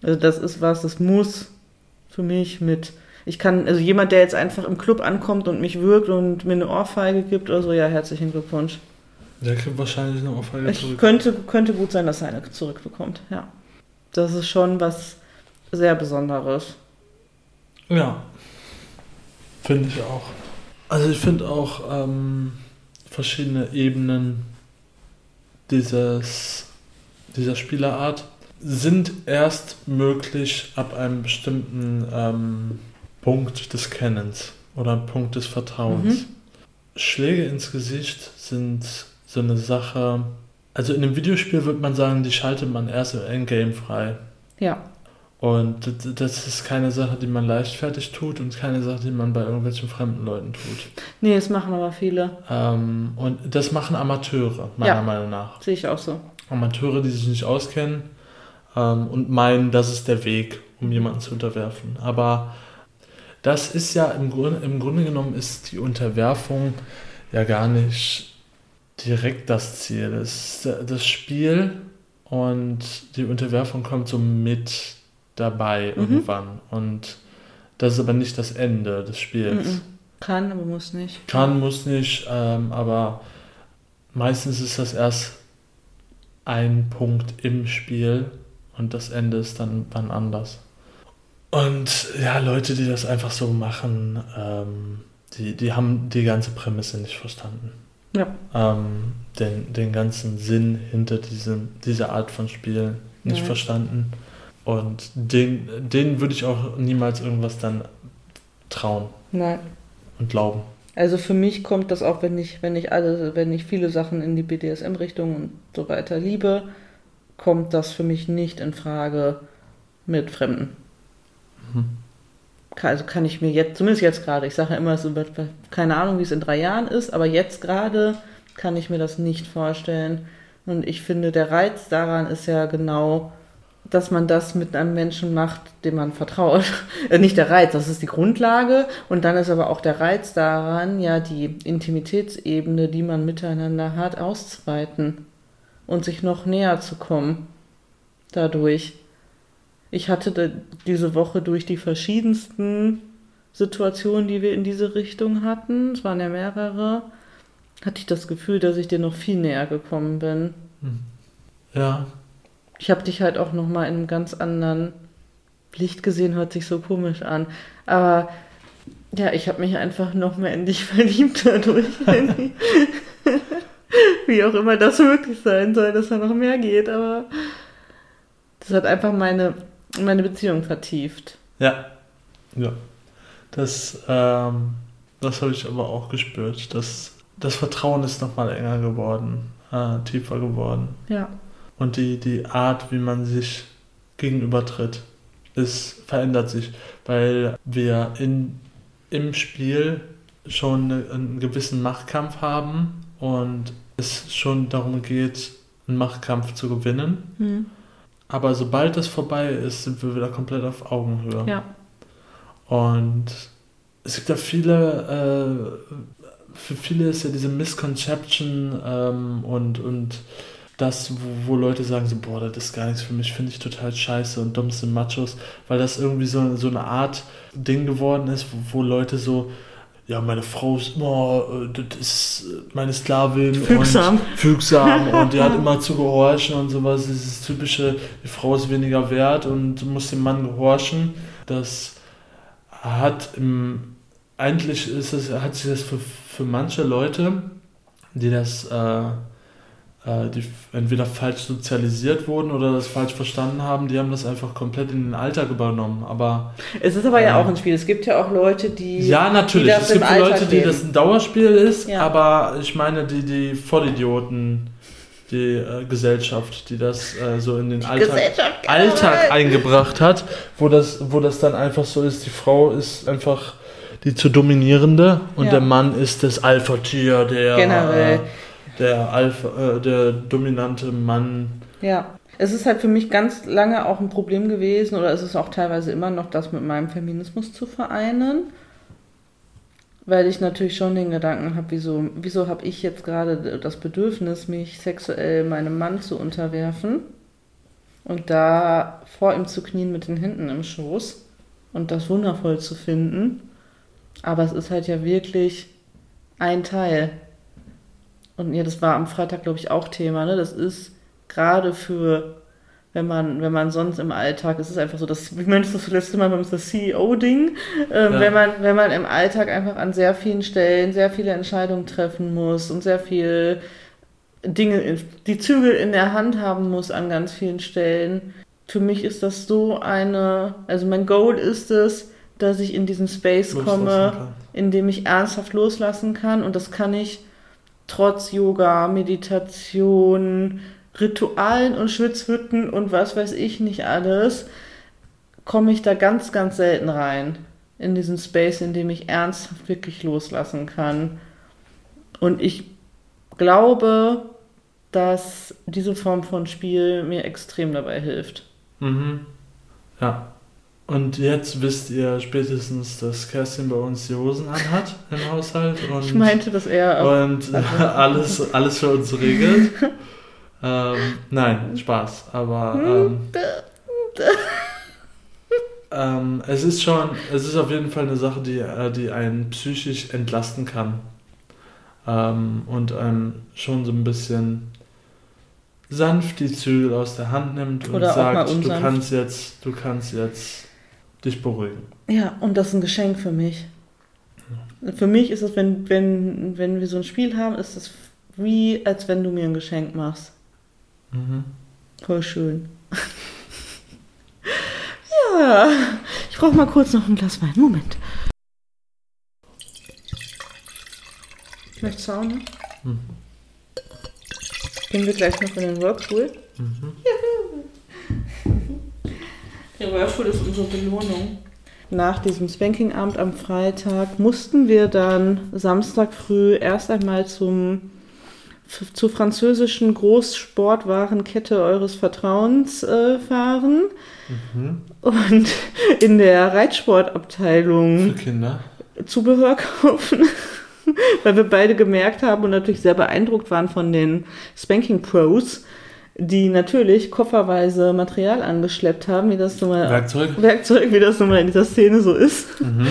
Also das ist was, das muss für mich mit. Ich kann, also jemand, der jetzt einfach im Club ankommt und mich wirkt und mir eine Ohrfeige gibt oder so, ja, herzlichen Glückwunsch. Der kriegt wahrscheinlich eine Ohrfeige zurück. Könnte, könnte gut sein, dass er eine zurückbekommt, ja. Das ist schon was sehr Besonderes. Ja. Finde ich auch. Also ich finde auch ähm, verschiedene Ebenen dieses, dieser Spielerart. sind erst möglich ab einem bestimmten ähm, Punkt des Kennens oder Punkt des Vertrauens. Mhm. Schläge ins Gesicht sind so eine Sache. Also in einem Videospiel würde man sagen, die schaltet man erst im Endgame frei. Ja. Und das ist keine Sache, die man leichtfertig tut und keine Sache, die man bei irgendwelchen fremden Leuten tut. Nee, das machen aber viele. Ähm, und das machen Amateure, meiner ja, Meinung nach. Sehe ich auch so. Amateure, die sich nicht auskennen ähm, und meinen, das ist der Weg, um jemanden zu unterwerfen. Aber das ist ja im Grunde, im Grunde genommen ist die Unterwerfung ja gar nicht direkt das Ziel. Das, das Spiel und die Unterwerfung kommt so mit dabei mhm. irgendwann. Und das ist aber nicht das Ende des Spiels. Mhm. Kann, aber muss nicht. Kann, muss nicht, ähm, aber meistens ist das erst ein Punkt im Spiel und das Ende ist dann wann anders. Und ja, Leute, die das einfach so machen, ähm, die, die haben die ganze Prämisse nicht verstanden. Ja. Ähm, den, den ganzen Sinn hinter diesem, dieser Art von Spiel nicht ja. verstanden. Und den, denen würde ich auch niemals irgendwas dann trauen. Nein. Und glauben. Also für mich kommt das auch, wenn ich, wenn ich alle, wenn ich viele Sachen in die BDSM-Richtung und so weiter liebe, kommt das für mich nicht in Frage mit Fremden. Mhm. Also kann ich mir jetzt, zumindest jetzt gerade, ich sage ja immer, so, keine Ahnung, wie es in drei Jahren ist, aber jetzt gerade kann ich mir das nicht vorstellen. Und ich finde, der Reiz daran ist ja genau, dass man das mit einem Menschen macht, dem man vertraut. Äh, nicht der Reiz, das ist die Grundlage. Und dann ist aber auch der Reiz daran, ja, die Intimitätsebene, die man miteinander hat, auszuweiten und sich noch näher zu kommen. Dadurch. Ich hatte diese Woche durch die verschiedensten Situationen, die wir in diese Richtung hatten, es waren ja mehrere, hatte ich das Gefühl, dass ich dir noch viel näher gekommen bin. Ja, ich habe dich halt auch noch mal in einem ganz anderen Licht gesehen, hört sich so komisch an. Aber ja, ich habe mich einfach noch mehr in dich verliebt dadurch. Wie auch immer das möglich sein soll, dass da noch mehr geht, aber das hat einfach meine, meine Beziehung vertieft. Ja, ja. Das, ähm, das habe ich aber auch gespürt. Das, das Vertrauen ist nochmal enger geworden, äh, tiefer geworden. Ja und die, die Art, wie man sich gegenübertritt, es verändert sich, weil wir in, im Spiel schon einen gewissen Machtkampf haben und es schon darum geht, einen Machtkampf zu gewinnen. Mhm. Aber sobald das vorbei ist, sind wir wieder komplett auf Augenhöhe. Ja. Und es gibt ja viele, äh, für viele ist ja diese Misconception ähm, und, und das, wo, wo, Leute sagen so, boah, das ist gar nichts für mich, finde ich total scheiße und dumm sind Machos, weil das irgendwie so, so eine Art Ding geworden ist, wo, wo Leute so, ja, meine Frau ist immer, äh, das ist meine Sklavin fügsam. und fügsam und die hat immer zu gehorchen und sowas. Dieses typische, die Frau ist weniger wert und muss dem Mann gehorchen. Das hat im, eigentlich ist es, hat sich das für, für manche Leute, die das äh, äh, die entweder falsch sozialisiert wurden oder das falsch verstanden haben, die haben das einfach komplett in den Alltag übernommen. Aber es ist aber äh, ja auch ein Spiel. Es gibt ja auch Leute, die ja natürlich. Die es gibt Leute, die das ein Dauerspiel ist, ja. aber ich meine die die Vollidioten, die äh, Gesellschaft, die das äh, so in den Alltag, Alltag eingebracht hat, wo das wo das dann einfach so ist. Die Frau ist einfach die zu dominierende und ja. der Mann ist das Alpha-Tier, der generell äh, der Alpha, äh, der dominante Mann. Ja. Es ist halt für mich ganz lange auch ein Problem gewesen, oder es ist auch teilweise immer noch, das mit meinem Feminismus zu vereinen. Weil ich natürlich schon den Gedanken habe, wieso, wieso habe ich jetzt gerade das Bedürfnis, mich sexuell meinem Mann zu unterwerfen und da vor ihm zu knien mit den Händen im Schoß und das wundervoll zu finden. Aber es ist halt ja wirklich ein Teil und ja, das war am Freitag, glaube ich, auch Thema, ne? Das ist gerade für, wenn man, wenn man sonst im Alltag, es ist einfach so, das, wie meinst du das letzte Mal beim CEO-Ding, ähm, ja. wenn man, wenn man im Alltag einfach an sehr vielen Stellen sehr viele Entscheidungen treffen muss und sehr viel Dinge, die Zügel in der Hand haben muss an ganz vielen Stellen, für mich ist das so eine, also mein Goal ist es, dass ich in diesen Space Loslassen komme, kann. in dem ich ernsthaft loslassen kann und das kann ich trotz Yoga, Meditation, Ritualen und Schwitzhütten und was weiß ich nicht alles, komme ich da ganz, ganz selten rein in diesen Space, in dem ich ernsthaft wirklich loslassen kann. Und ich glaube, dass diese Form von Spiel mir extrem dabei hilft. Mhm. Ja. Und jetzt wisst ihr spätestens, dass Kerstin bei uns die Hosen anhat im Haushalt und, Ich meinte, dass er auch und alles, alles für uns regelt. ähm, nein, Spaß. Aber Hm? ähm, ähm, es ist schon, es ist auf jeden Fall eine Sache, die, äh, die einen psychisch entlasten kann. Ähm, und einem schon so ein bisschen sanft die Zügel aus der Hand nimmt und Oder sagt, du kannst jetzt, du kannst jetzt dich beruhigen. Ja, und das ist ein Geschenk für mich. Für mich ist es, wenn, wenn, wenn wir so ein Spiel haben, ist es wie, als wenn du mir ein Geschenk machst. Mhm. Voll schön. ja, ich brauche mal kurz noch ein Glas Wein. Moment. Möchtest du auch noch? Mhm. Gehen wir gleich noch in den Whirlpool. Mhm. Der Whirlpool ist unsere Belohnung. Nach diesem Spanking-Abend am Freitag mussten wir dann Samstag früh erst einmal zum, zur französischen Großsportwarenkette eures Vertrauens äh, fahren Mhm. und in der Für Reitsportabteilung Kinder. Zubehör kaufen, weil wir beide gemerkt haben und natürlich sehr beeindruckt waren von den Spanking Pros, die natürlich kofferweise Material angeschleppt haben, wie das nun mal Werkzeug. Werkzeug, wie das nun mal in dieser Szene so ist. Mhm.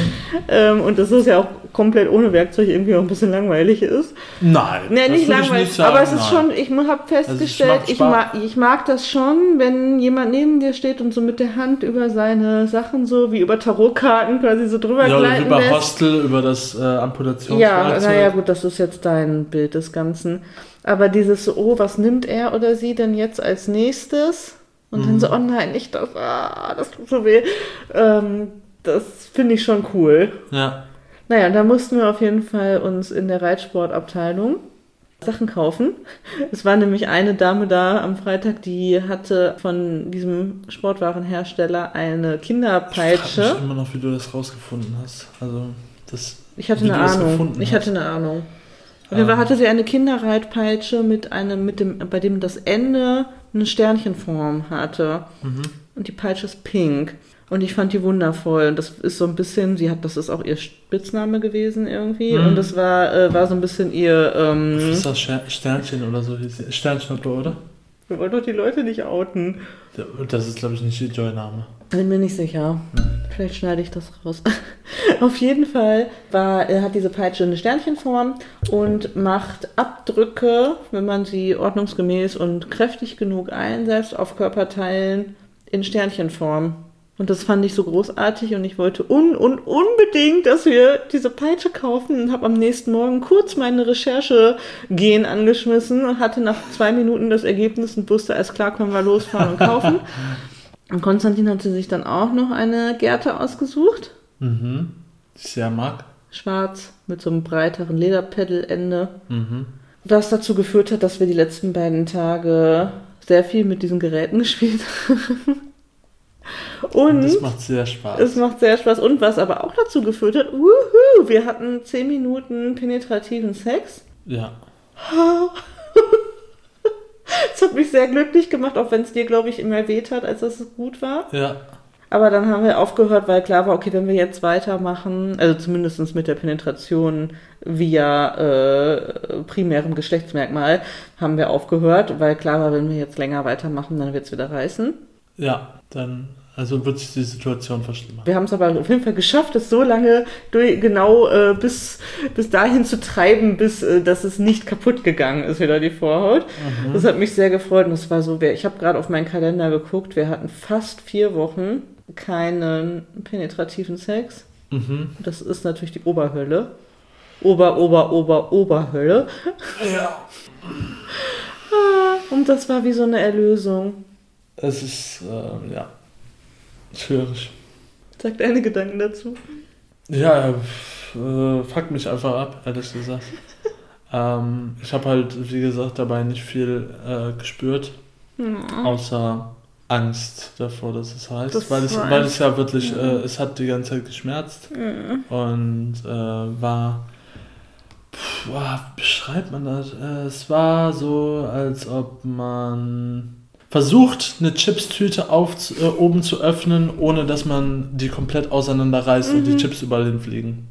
Ähm, und dass es ja auch komplett ohne Werkzeug irgendwie auch ein bisschen langweilig ist. Nein. Nee, das nicht langweilig, sagen, aber es ist nein. schon, ich habe festgestellt, macht ich, mag, ich mag das schon, wenn jemand neben dir steht und so mit der Hand über seine Sachen so, wie über Tarotkarten quasi so drüber Ja, gleiten bei lässt. Hostel über das äh, Ja, Amputationswerkzeug. naja, gut, das ist jetzt dein Bild des Ganzen. Aber dieses so, oh, was nimmt er oder sie denn jetzt als nächstes? Und dann so, oh nein, nicht das, ah, das tut so weh. Ähm, das finde ich schon cool. Ja. Naja, da mussten wir auf jeden Fall uns in der Reitsportabteilung Sachen kaufen. Es war nämlich eine Dame da am Freitag, die hatte von diesem Sportwarenhersteller eine Ich Kinderpeitsche. frag mich immer noch, wie du das rausgefunden hast. Also, das. Ich hatte wie eine du das Ahnung. gefunden Ich hast. hatte eine Ahnung. Auf jeden Fall Ähm. hatte sie eine Kinderreitpeitsche mit einem, mit dem, bei dem das Ende eine Sternchenform hatte. Mhm. Und die Peitsche ist pink. Und ich fand die wundervoll. Und das ist so ein bisschen, sie hat, das ist auch ihr Spitzname gewesen irgendwie. Mhm. Und das war, äh, war so ein bisschen ihr, ähm, Ist das Ster- Sternchen oder so? Sternschnuppe, oder? Wir wollen doch die Leute nicht outen. Das ist, glaube ich, nicht ihr Joy-Name. Bin mir nicht sicher. Nein. Vielleicht schneide ich das raus. Auf jeden Fall war, hat diese Peitsche eine Sternchenform und macht Abdrücke, wenn man sie ordnungsgemäß und kräftig genug einsetzt, auf Körperteilen in Sternchenform. Und das fand ich so großartig und ich wollte un und unbedingt, dass wir diese Peitsche kaufen und habe am nächsten Morgen kurz meine Recherche gehen angeschmissen und hatte nach zwei Minuten das Ergebnis und wusste, alles klar, können wir losfahren und kaufen. Und Konstantin hatte sich dann auch noch eine Gerte ausgesucht. Mhm. Sehr mag. Schwarz mit so einem breiteren Lederpedalende. Mhm. Was dazu geführt hat, dass wir die letzten beiden Tage sehr viel mit diesen Geräten gespielt haben. Und das macht sehr Spaß. es macht sehr Spaß. Und was aber auch dazu geführt hat, wuhu, wir hatten 10 Minuten penetrativen Sex. ja. Das hat mich sehr glücklich gemacht, auch wenn es dir, glaube ich, immer weht hat, als dass es gut war. Ja. Aber dann haben wir aufgehört, weil klar war, okay, wenn wir jetzt weitermachen, also zumindest mit der Penetration via äh, primärem Geschlechtsmerkmal, haben wir aufgehört, weil klar war, wenn wir jetzt länger weitermachen, dann wird es wieder reißen. Ja, dann, also wird sich die Situation verschlimmern. Wir haben es aber auf jeden Fall geschafft, es so lange durch, genau äh, bis, bis dahin zu treiben, bis äh, dass es nicht kaputt gegangen ist, wieder die Vorhaut. Mhm. Das hat mich sehr gefreut und es war so, ich habe gerade auf meinen Kalender geguckt, wir hatten fast vier Wochen keinen penetrativen Sex. Mhm. Das ist natürlich die Oberhölle. Ober, Ober, Ober, Oberhölle. Ja. Und das war wie so eine Erlösung. Es ist, äh, ja, schwierig. Sag deine Gedanken dazu. Ja, äh, fuck mich einfach ab, ehrlich gesagt. ähm, ich habe halt, wie gesagt, dabei nicht viel äh, gespürt, Ja. außer Angst davor, dass es heißt. Das weil, es, weil es ja wirklich, ja. äh, es hat die ganze Zeit geschmerzt Mhm. und äh, war, pff, boah, wie beschreibt man das? Äh, es war so, als ob man versucht, eine Chipstüte auf, äh, oben zu öffnen, ohne dass man die komplett auseinanderreißt und die Mhm. Chips überall hinfliegen.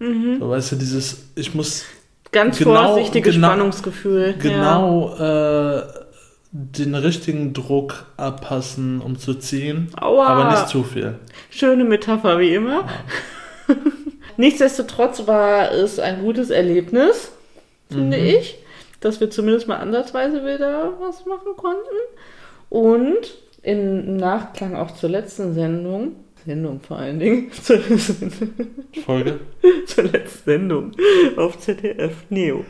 Mhm. So, weißt du, dieses, ich muss Ganz Genau- vorsichtiges genau- Spannungsgefühl. Ja. genau äh, den richtigen Druck abpassen, um zu ziehen, Aua. aber nicht zu viel. Schöne Metapher, wie immer. Nichtsdestotrotz war es ein gutes Erlebnis, finde Mhm. ich, dass wir zumindest mal ansatzweise wieder was machen konnten. Und im Nachklang auch zur letzten Sendung, Sendung vor allen Dingen, zur, Folge? zur letzten Sendung auf ZDF Neo.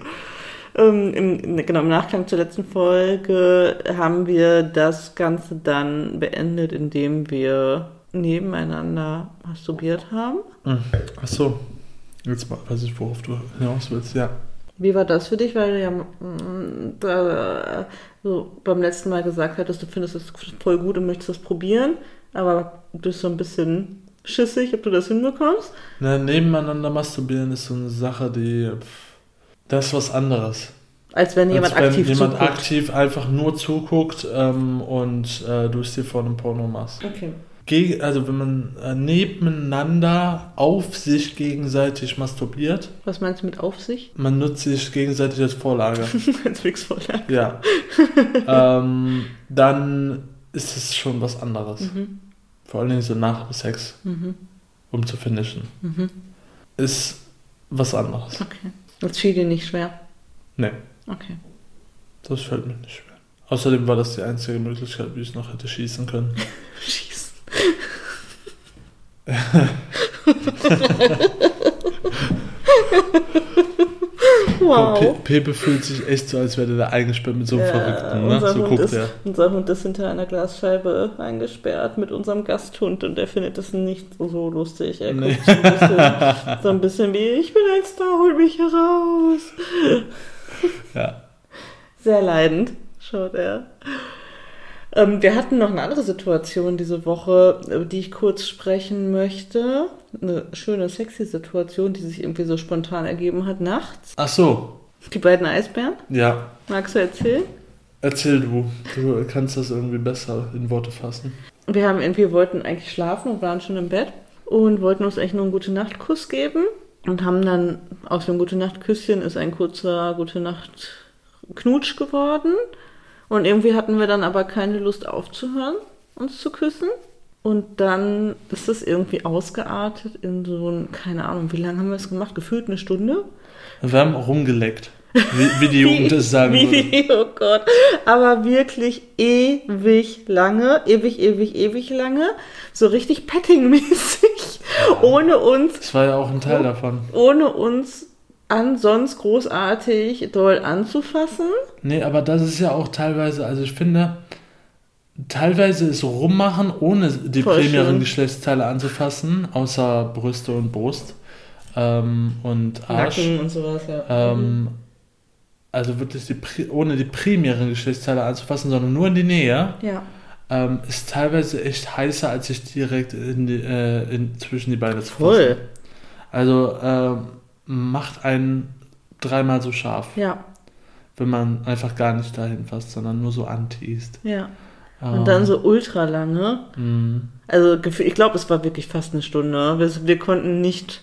Ähm, im, genau, im Nachklang zur letzten Folge haben wir das Ganze dann beendet, indem wir nebeneinander masturbiert haben. Mhm. Ach so. Jetzt mal- weiß ich, worauf du hinaus willst. Ja. Wie war das für dich? Weil du ja mm, da, so beim letzten Mal gesagt hattest, du findest es voll gut und möchtest das probieren, aber du bist so ein bisschen schissig, ob du das hinbekommst. Na, nebeneinander masturbieren ist so eine Sache, die. Das ist was anderes. Als wenn jemand Als wenn aktiv jemand zuguckt. aktiv einfach nur zuguckt ähm, und äh, du es dir vor einem Porno machst. Okay. Also wenn man äh, nebeneinander auf sich gegenseitig masturbiert, Was meinst du mit Aufsicht? man nutzt sich gegenseitig als Vorlage. Als Fixvorlage. ja. ähm, dann ist es schon was anderes. Mhm. Vor allen Dingen so nach Sex, Mhm. um zu finishen. Mhm. Ist was anderes. Okay. Das fiel dir nicht schwer. Nee, Okay. das fällt mir nicht schwer. Außerdem war das die einzige Möglichkeit, wie ich noch hätte schießen können. Schießen. Wow. Pe Pepe fühlt sich echt so, als wäre der eingesperrt mit so einem Ja, Verrückten. Ne? unser, So Hund guckt ist, er. unser Hund ist hinter einer Glasscheibe eingesperrt mit unserem Gasthund und der findet es nicht so lustig. Er Nee. guckt so ein, bisschen, so ein bisschen wie, ich bin ein Star, hol mich heraus. Ja. Sehr leidend, schaut er. Ähm, wir hatten noch eine andere Situation diese Woche, über die ich kurz sprechen möchte. Eine schöne, sexy Situation, die sich irgendwie so spontan ergeben hat nachts. Ach so, Die beiden Eisbären. ja. Magst du erzählen? Erzähl du. Du kannst das irgendwie besser in Worte fassen. Wir haben irgendwie wollten eigentlich schlafen und waren schon im Bett und wollten uns eigentlich nur einen gute Nacht Kuss geben und haben dann aus dem gute Nacht Küsschen ist ein kurzer gute Nacht Knutsch geworden und irgendwie hatten wir dann aber keine Lust aufzuhören uns zu küssen und dann ist das irgendwie ausgeartet in so ein keine Ahnung wie lange haben wir es gemacht gefühlt eine Stunde Wir haben rumgeleckt. Wie, wie die Jugend es sagen würde. wie, oh Gott. Aber wirklich ewig lange, ewig, ewig, ewig lange. So richtig Petting-mäßig. Ohne uns, Das war ja auch ein Teil davon. ohne uns ansonsten großartig doll anzufassen. Nee, aber das ist ja auch teilweise, also ich finde, teilweise ist rummachen, ohne die Voll primären schön. Geschlechtsteile anzufassen, außer Brüste und Brust ähm, und Arsch. Nacken und sowas, ja. Ähm, also wirklich die, ohne die primären Geschlechtsteile anzufassen, sondern nur in die Nähe, ja. ähm, ist teilweise echt heißer, als sich direkt in die, äh, in, zwischen die Beine zu fassen. Voll. Also ähm, macht einen dreimal so scharf, Ja, wenn man einfach gar nicht dahin fasst, sondern nur so anteast. ja. Ähm, Und dann so ultra lange. mh, Also ich glaube, es war wirklich fast eine Stunde. Wir, wir konnten nicht,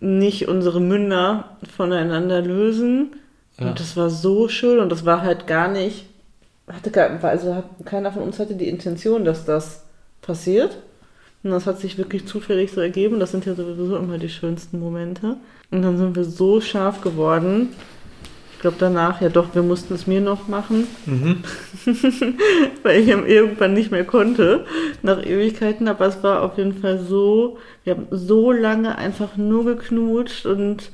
nicht unsere Münder voneinander lösen. ja. Und das war so schön und das war halt gar nicht, hatte gar, also hat, keiner von uns hatte die Intention, dass das passiert. Und das hat sich wirklich zufällig so ergeben. Das sind ja sowieso immer die schönsten Momente. Und dann sind wir so scharf geworden. Ich glaube danach, ja doch, wir mussten es mir noch machen, Mhm. weil ich irgendwann nicht mehr konnte, nach Ewigkeiten. Aber es war auf jeden Fall so, wir haben so lange einfach nur geknutscht und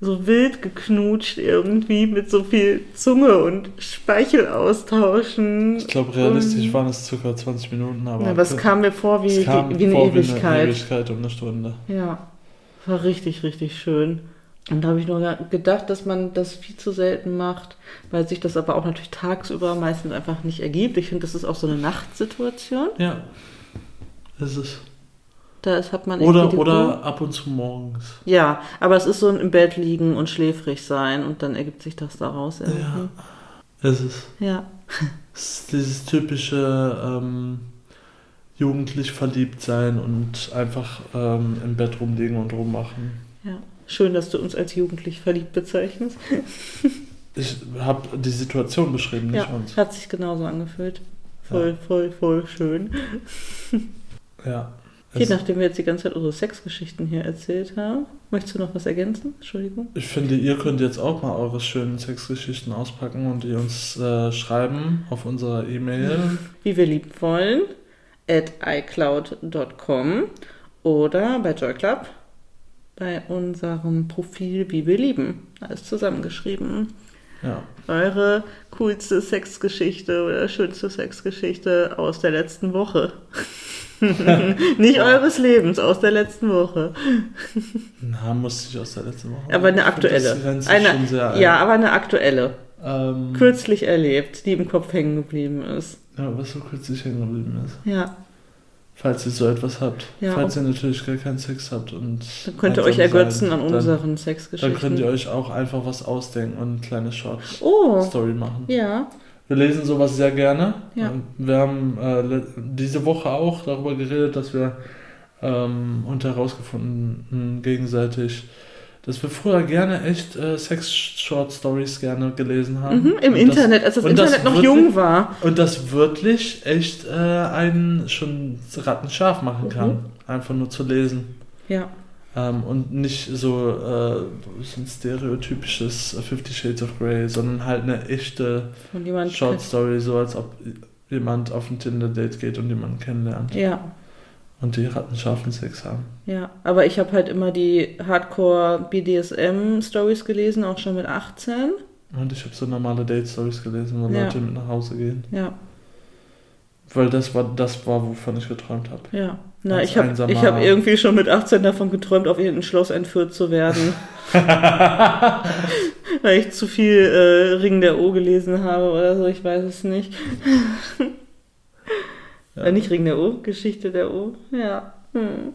so wild geknutscht irgendwie mit so viel Zunge und Speichel austauschen. Ich glaube, realistisch Und- waren es circa 20 Minuten, aber, Ja, aber es kam mir vor wie, es kam wie, eine vor Ewigkeit. Wie eine Ewigkeit um eine Stunde. Ja, war richtig, richtig schön. Und da habe ich nur ge- gedacht, dass man das viel zu selten macht, weil sich das aber auch natürlich tagsüber meistens einfach nicht ergibt. Ich finde, das ist auch so eine Nachtsituation. Ja, ist es. Da ist, hat man Oder, oder ab und zu morgens. Ja, aber es ist so ein im Bett liegen und schläfrig sein und dann ergibt sich das daraus irgendwie. Ist es. Ja. Es ist dieses typische ähm, jugendlich verliebt sein und einfach ähm, im Bett rumliegen und rummachen. ja. Schön, dass du uns als jugendlich verliebt bezeichnest. Ich habe die Situation beschrieben, nicht Ja, uns. hat sich genauso angefühlt. Voll, voll, voll schön. Ja. Okay, Es- nachdem wir jetzt die ganze Zeit unsere Sexgeschichten hier erzählt haben, möchtest du noch was ergänzen? Entschuldigung. Ich finde, ihr könnt jetzt auch mal eure schönen Sexgeschichten auspacken und ihr uns äh, schreiben auf unserer E-Mail. Wie wir lieb wollen, at iCloud.com oder bei JoyClub bei unserem Profil Wie wir lieben. Alles zusammengeschrieben. Ja. Eure coolste Sexgeschichte oder schönste Sexgeschichte aus der letzten Woche. Nicht eures Lebens, aus der letzten Woche. Na, musste ich aus der letzten Woche. Aber eine aktuelle. Eine, ja, aber eine aktuelle. Ähm, Kürzlich erlebt, die im Kopf hängen geblieben ist. ja, was so kürzlich hängen geblieben ist. Ja, Falls ihr so etwas habt. Ja, Falls ihr natürlich gar keinen Sex habt und. dann könnt ihr euch ergötzen seid, an dann, unseren Dann Sexgeschichten. könnt ihr euch auch einfach was ausdenken und eine kleine oh, Short-Story machen. ja. Wir lesen sowas sehr gerne. Ja. Wir haben äh, diese Woche auch darüber geredet, dass wir ähm, und herausgefunden gegenseitig, dass wir früher gerne echt äh, Sex-Short-Stories gerne gelesen haben. Mhm, Im Und Internet, als das und das Internet noch wirklich- jung war. Das, und das wirklich echt äh, einen schon rattenscharf machen kann. Mhm. Einfach nur zu lesen. Ja, Ähm, und nicht so, äh, so ein stereotypisches Fifty Shades of Grey, sondern halt eine echte. Short Story, so als ob jemand auf ein Tinder-Date geht und jemanden kennenlernt Ja, und die rattenscharfen Sex haben. ja. Aber ich habe halt immer die Hardcore-BDSM-Stories gelesen, auch schon mit 18. Und ich habe so normale Date-Stories gelesen, wo Ja. Leute mit nach Hause gehen. Ja, Weil das war das war, wovon ich geträumt habe. ja. Na, ich habe hab irgendwie schon mit 18 davon geträumt, auf irgendein Schloss entführt zu werden. Weil ich zu viel äh, Ring der O gelesen habe oder so, ich weiß es nicht. Ja. Äh, nicht Ring der O, Geschichte der O. Ja. Hm.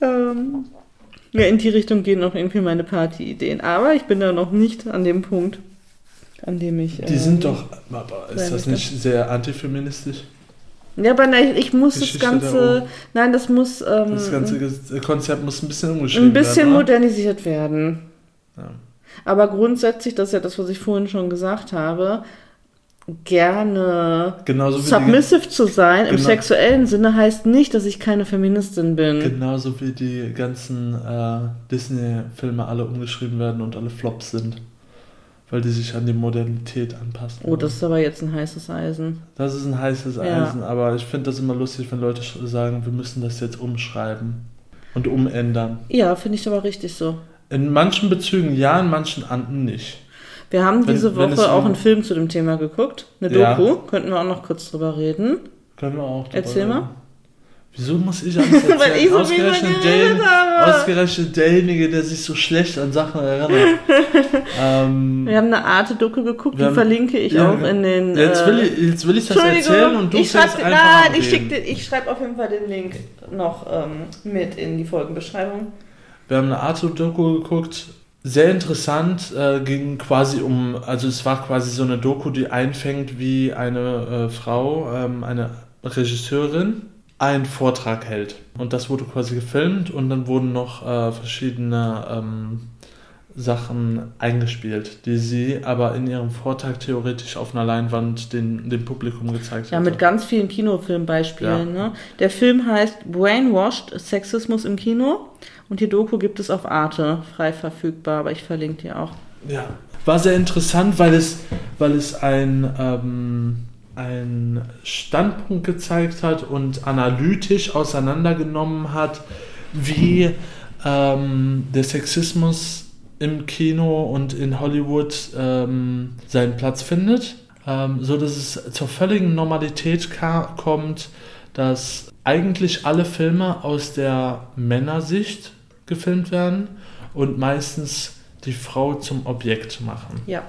Ähm, ja, in die Richtung gehen noch irgendwie meine Partyideen. Aber ich bin da noch nicht an dem Punkt, an dem ich. Die ähm, sind doch, aber ist das nicht sehr antifeministisch? Ja, aber nein, ich muss Geschichte das Ganze. Nein, das muss ähm, Das ganze Ges- Konzept muss ein bisschen umgeschrieben ein bisschen werden. oder? modernisiert werden. Ja. Aber grundsätzlich, das ist ja das, was ich vorhin schon gesagt habe, gerne Genauso wie, die, submissive zu sein im Genau. sexuellen Sinne heißt nicht, dass ich keine Feministin bin. genauso wie die ganzen äh, Disney-Filme alle umgeschrieben werden und alle Flops sind. Weil die sich an die Modernität anpassen. Oh, das ist aber jetzt ein heißes Eisen. Das ist ein heißes Ja. Eisen, aber ich finde das immer lustig, wenn Leute sagen, wir müssen das jetzt umschreiben und umändern. Ja, finde ich aber richtig so. In manchen Bezügen ja, in manchen anderen nicht. Wir haben Wenn- diese wenn Woche auch um- einen Film zu dem Thema geguckt. Eine Ja. Doku. Könnten wir auch noch kurz drüber reden. Können wir auch. drüber Erzähl mal. Wieso muss ich alles erzählen? Weil ich so ausgerechnet, habe. ausgerechnet derjenige, der sich so schlecht an Sachen erinnert. ähm, Wir haben eine Arte-Doku geguckt, Wir die haben- verlinke ich ja, auch in den. jetzt, äh, will ich, jetzt will ich das erzählen und du ich einfach nein, an ich, schick ich schreibe auf jeden Fall den Link noch ähm, mit in die Folgenbeschreibung. Wir haben eine Arte-Doku geguckt. Sehr interessant, äh, ging quasi um, also es war quasi so eine Doku, die einfängt, wie eine äh, Frau, ähm, eine Regisseurin, einen Vortrag hält. Und das wurde quasi gefilmt und dann wurden noch äh, verschiedene ähm, Sachen eingespielt, die sie aber in ihrem Vortrag theoretisch auf einer Leinwand den, dem Publikum gezeigt Ja, hat. mit ganz vielen Kinofilmbeispielen. Ne? Der Film heißt Brainwashed Sexismus im Kino und die Doku gibt es auf Arte, frei verfügbar, aber ich verlinke die auch. Ja, war sehr interessant, weil es, weil es ein, ähm, ein Standpunkt gezeigt hat und analytisch auseinandergenommen hat, wie ähm, der Sexismus im Kino und in Hollywood ähm, seinen Platz findet, ähm, so dass es zur völligen Normalität kommt, dass eigentlich alle Filme aus der Männersicht gefilmt werden und meistens die Frau zum Objekt machen. Ja.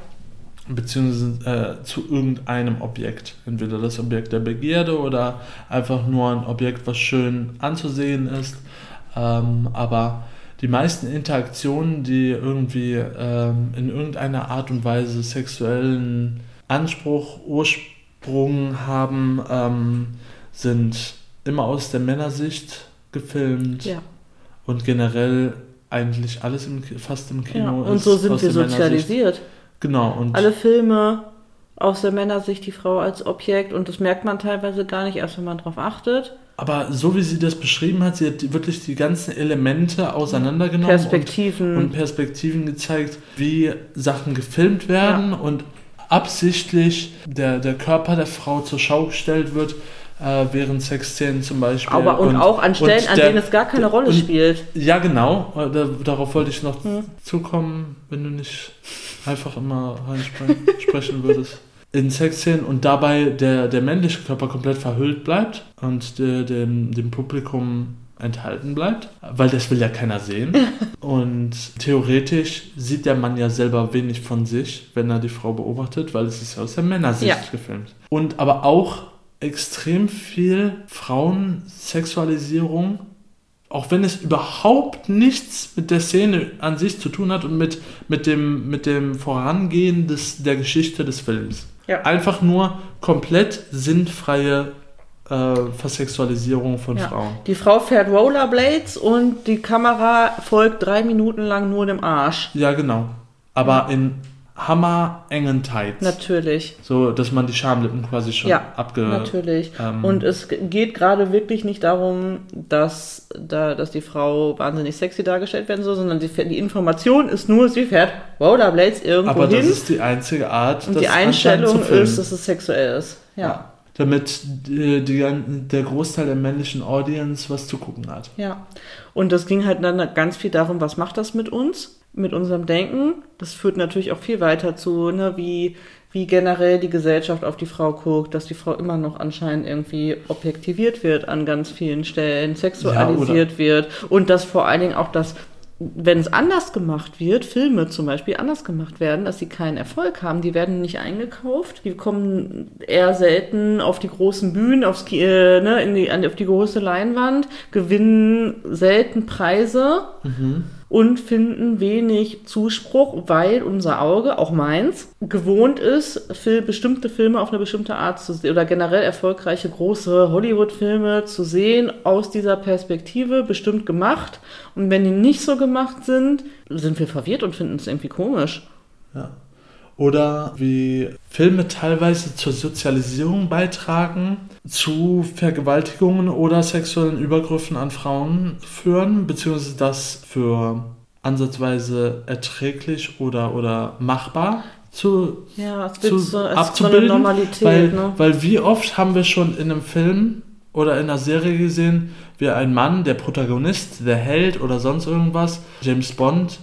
Beziehungsweise äh, zu irgendeinem Objekt. Entweder das Objekt der Begierde oder einfach nur ein Objekt, was schön anzusehen ist. Ähm, aber die meisten Interaktionen, die irgendwie ähm, in irgendeiner Art und Weise sexuellen Anspruch, Ursprung haben, ähm, sind immer aus der Männersicht gefilmt. Ja. Und generell eigentlich alles im, fast im Kino. Ja, und so sind wir sozialisiert. Genau. Und Alle Filme aus der Männersicht, die Frau als Objekt und das merkt man teilweise gar nicht, erst wenn man darauf achtet. Aber so wie sie das beschrieben hat, sie hat wirklich die ganzen Elemente auseinandergenommen Perspektiven. Und, und Perspektiven gezeigt, wie Sachen gefilmt werden ja. und absichtlich der, der Körper der Frau zur Schau gestellt wird, äh, während Sexszenen zum Beispiel. Aber und, und auch an Stellen, an denen es gar keine Rolle und, spielt. Ja, genau. Äh, da, darauf wollte ich noch hm. zukommen, wenn du nicht einfach immer reinsprechen würdest in Sexszenen und dabei der, der männliche Körper komplett verhüllt bleibt und der, dem, dem Publikum enthalten bleibt, weil das will ja keiner sehen. und theoretisch sieht der Mann ja selber wenig von sich, wenn er die Frau beobachtet, weil es ist ja aus der Männersicht ja. gefilmt. Und aber auch extrem viel Frauensexualisierung, auch wenn es überhaupt nichts mit der Szene an sich zu tun hat und mit, mit, dem, mit dem Vorangehen des, der Geschichte des Films. Ja. Einfach nur komplett sinnfreie äh, Versexualisierung von ja. Frauen. Die Frau fährt Rollerblades und die Kamera folgt drei Minuten lang nur dem Arsch. Ja, genau. Aber in hammerengen Tights. Natürlich. So, dass man die Schamlippen quasi schon ja, abge... natürlich. Ähm, und es geht gerade wirklich nicht darum, dass, da, dass die Frau wahnsinnig sexy dargestellt werden soll, sondern die, die Information ist nur, sie fährt Rollerblades irgendwo aber hin. Aber das ist die einzige Art, Und die Einstellung ist, dass es sexuell ist. ja. ja damit die, die, der Großteil der männlichen Audience was zu gucken hat. Ja, und das ging halt dann ganz viel darum, was macht das mit uns? mit unserem Denken. Das führt natürlich auch viel weiter zu, ne, wie, wie generell die Gesellschaft auf die Frau guckt, dass die Frau immer noch anscheinend irgendwie objektiviert wird an ganz vielen Stellen, sexualisiert ja, wird und dass vor allen Dingen auch das wenn es anders gemacht wird, Filme zum Beispiel anders gemacht werden, dass sie keinen Erfolg haben, die werden nicht eingekauft, die kommen eher selten auf die großen Bühnen, aufs, äh, ne, in die, auf die große Leinwand, gewinnen selten Preise. Mhm und finden wenig Zuspruch, weil unser Auge, auch meins, gewohnt ist, für bestimmte Filme auf eine bestimmte Art zu sehen oder generell erfolgreiche große Hollywood-Filme zu sehen aus dieser Perspektive, bestimmt gemacht. Und wenn die nicht so gemacht sind, sind wir verwirrt und finden es irgendwie komisch. Ja. Oder wie Filme teilweise zur Sozialisierung beitragen, zu Vergewaltigungen oder sexuellen Übergriffen an Frauen führen, beziehungsweise das für ansatzweise erträglich oder, oder machbar zu, ja, zu so, abzubilden. Weil, ne? weil wie oft haben wir schon in einem Film oder in einer Serie gesehen, wie ein Mann, der Protagonist, der Held oder sonst irgendwas, James Bond,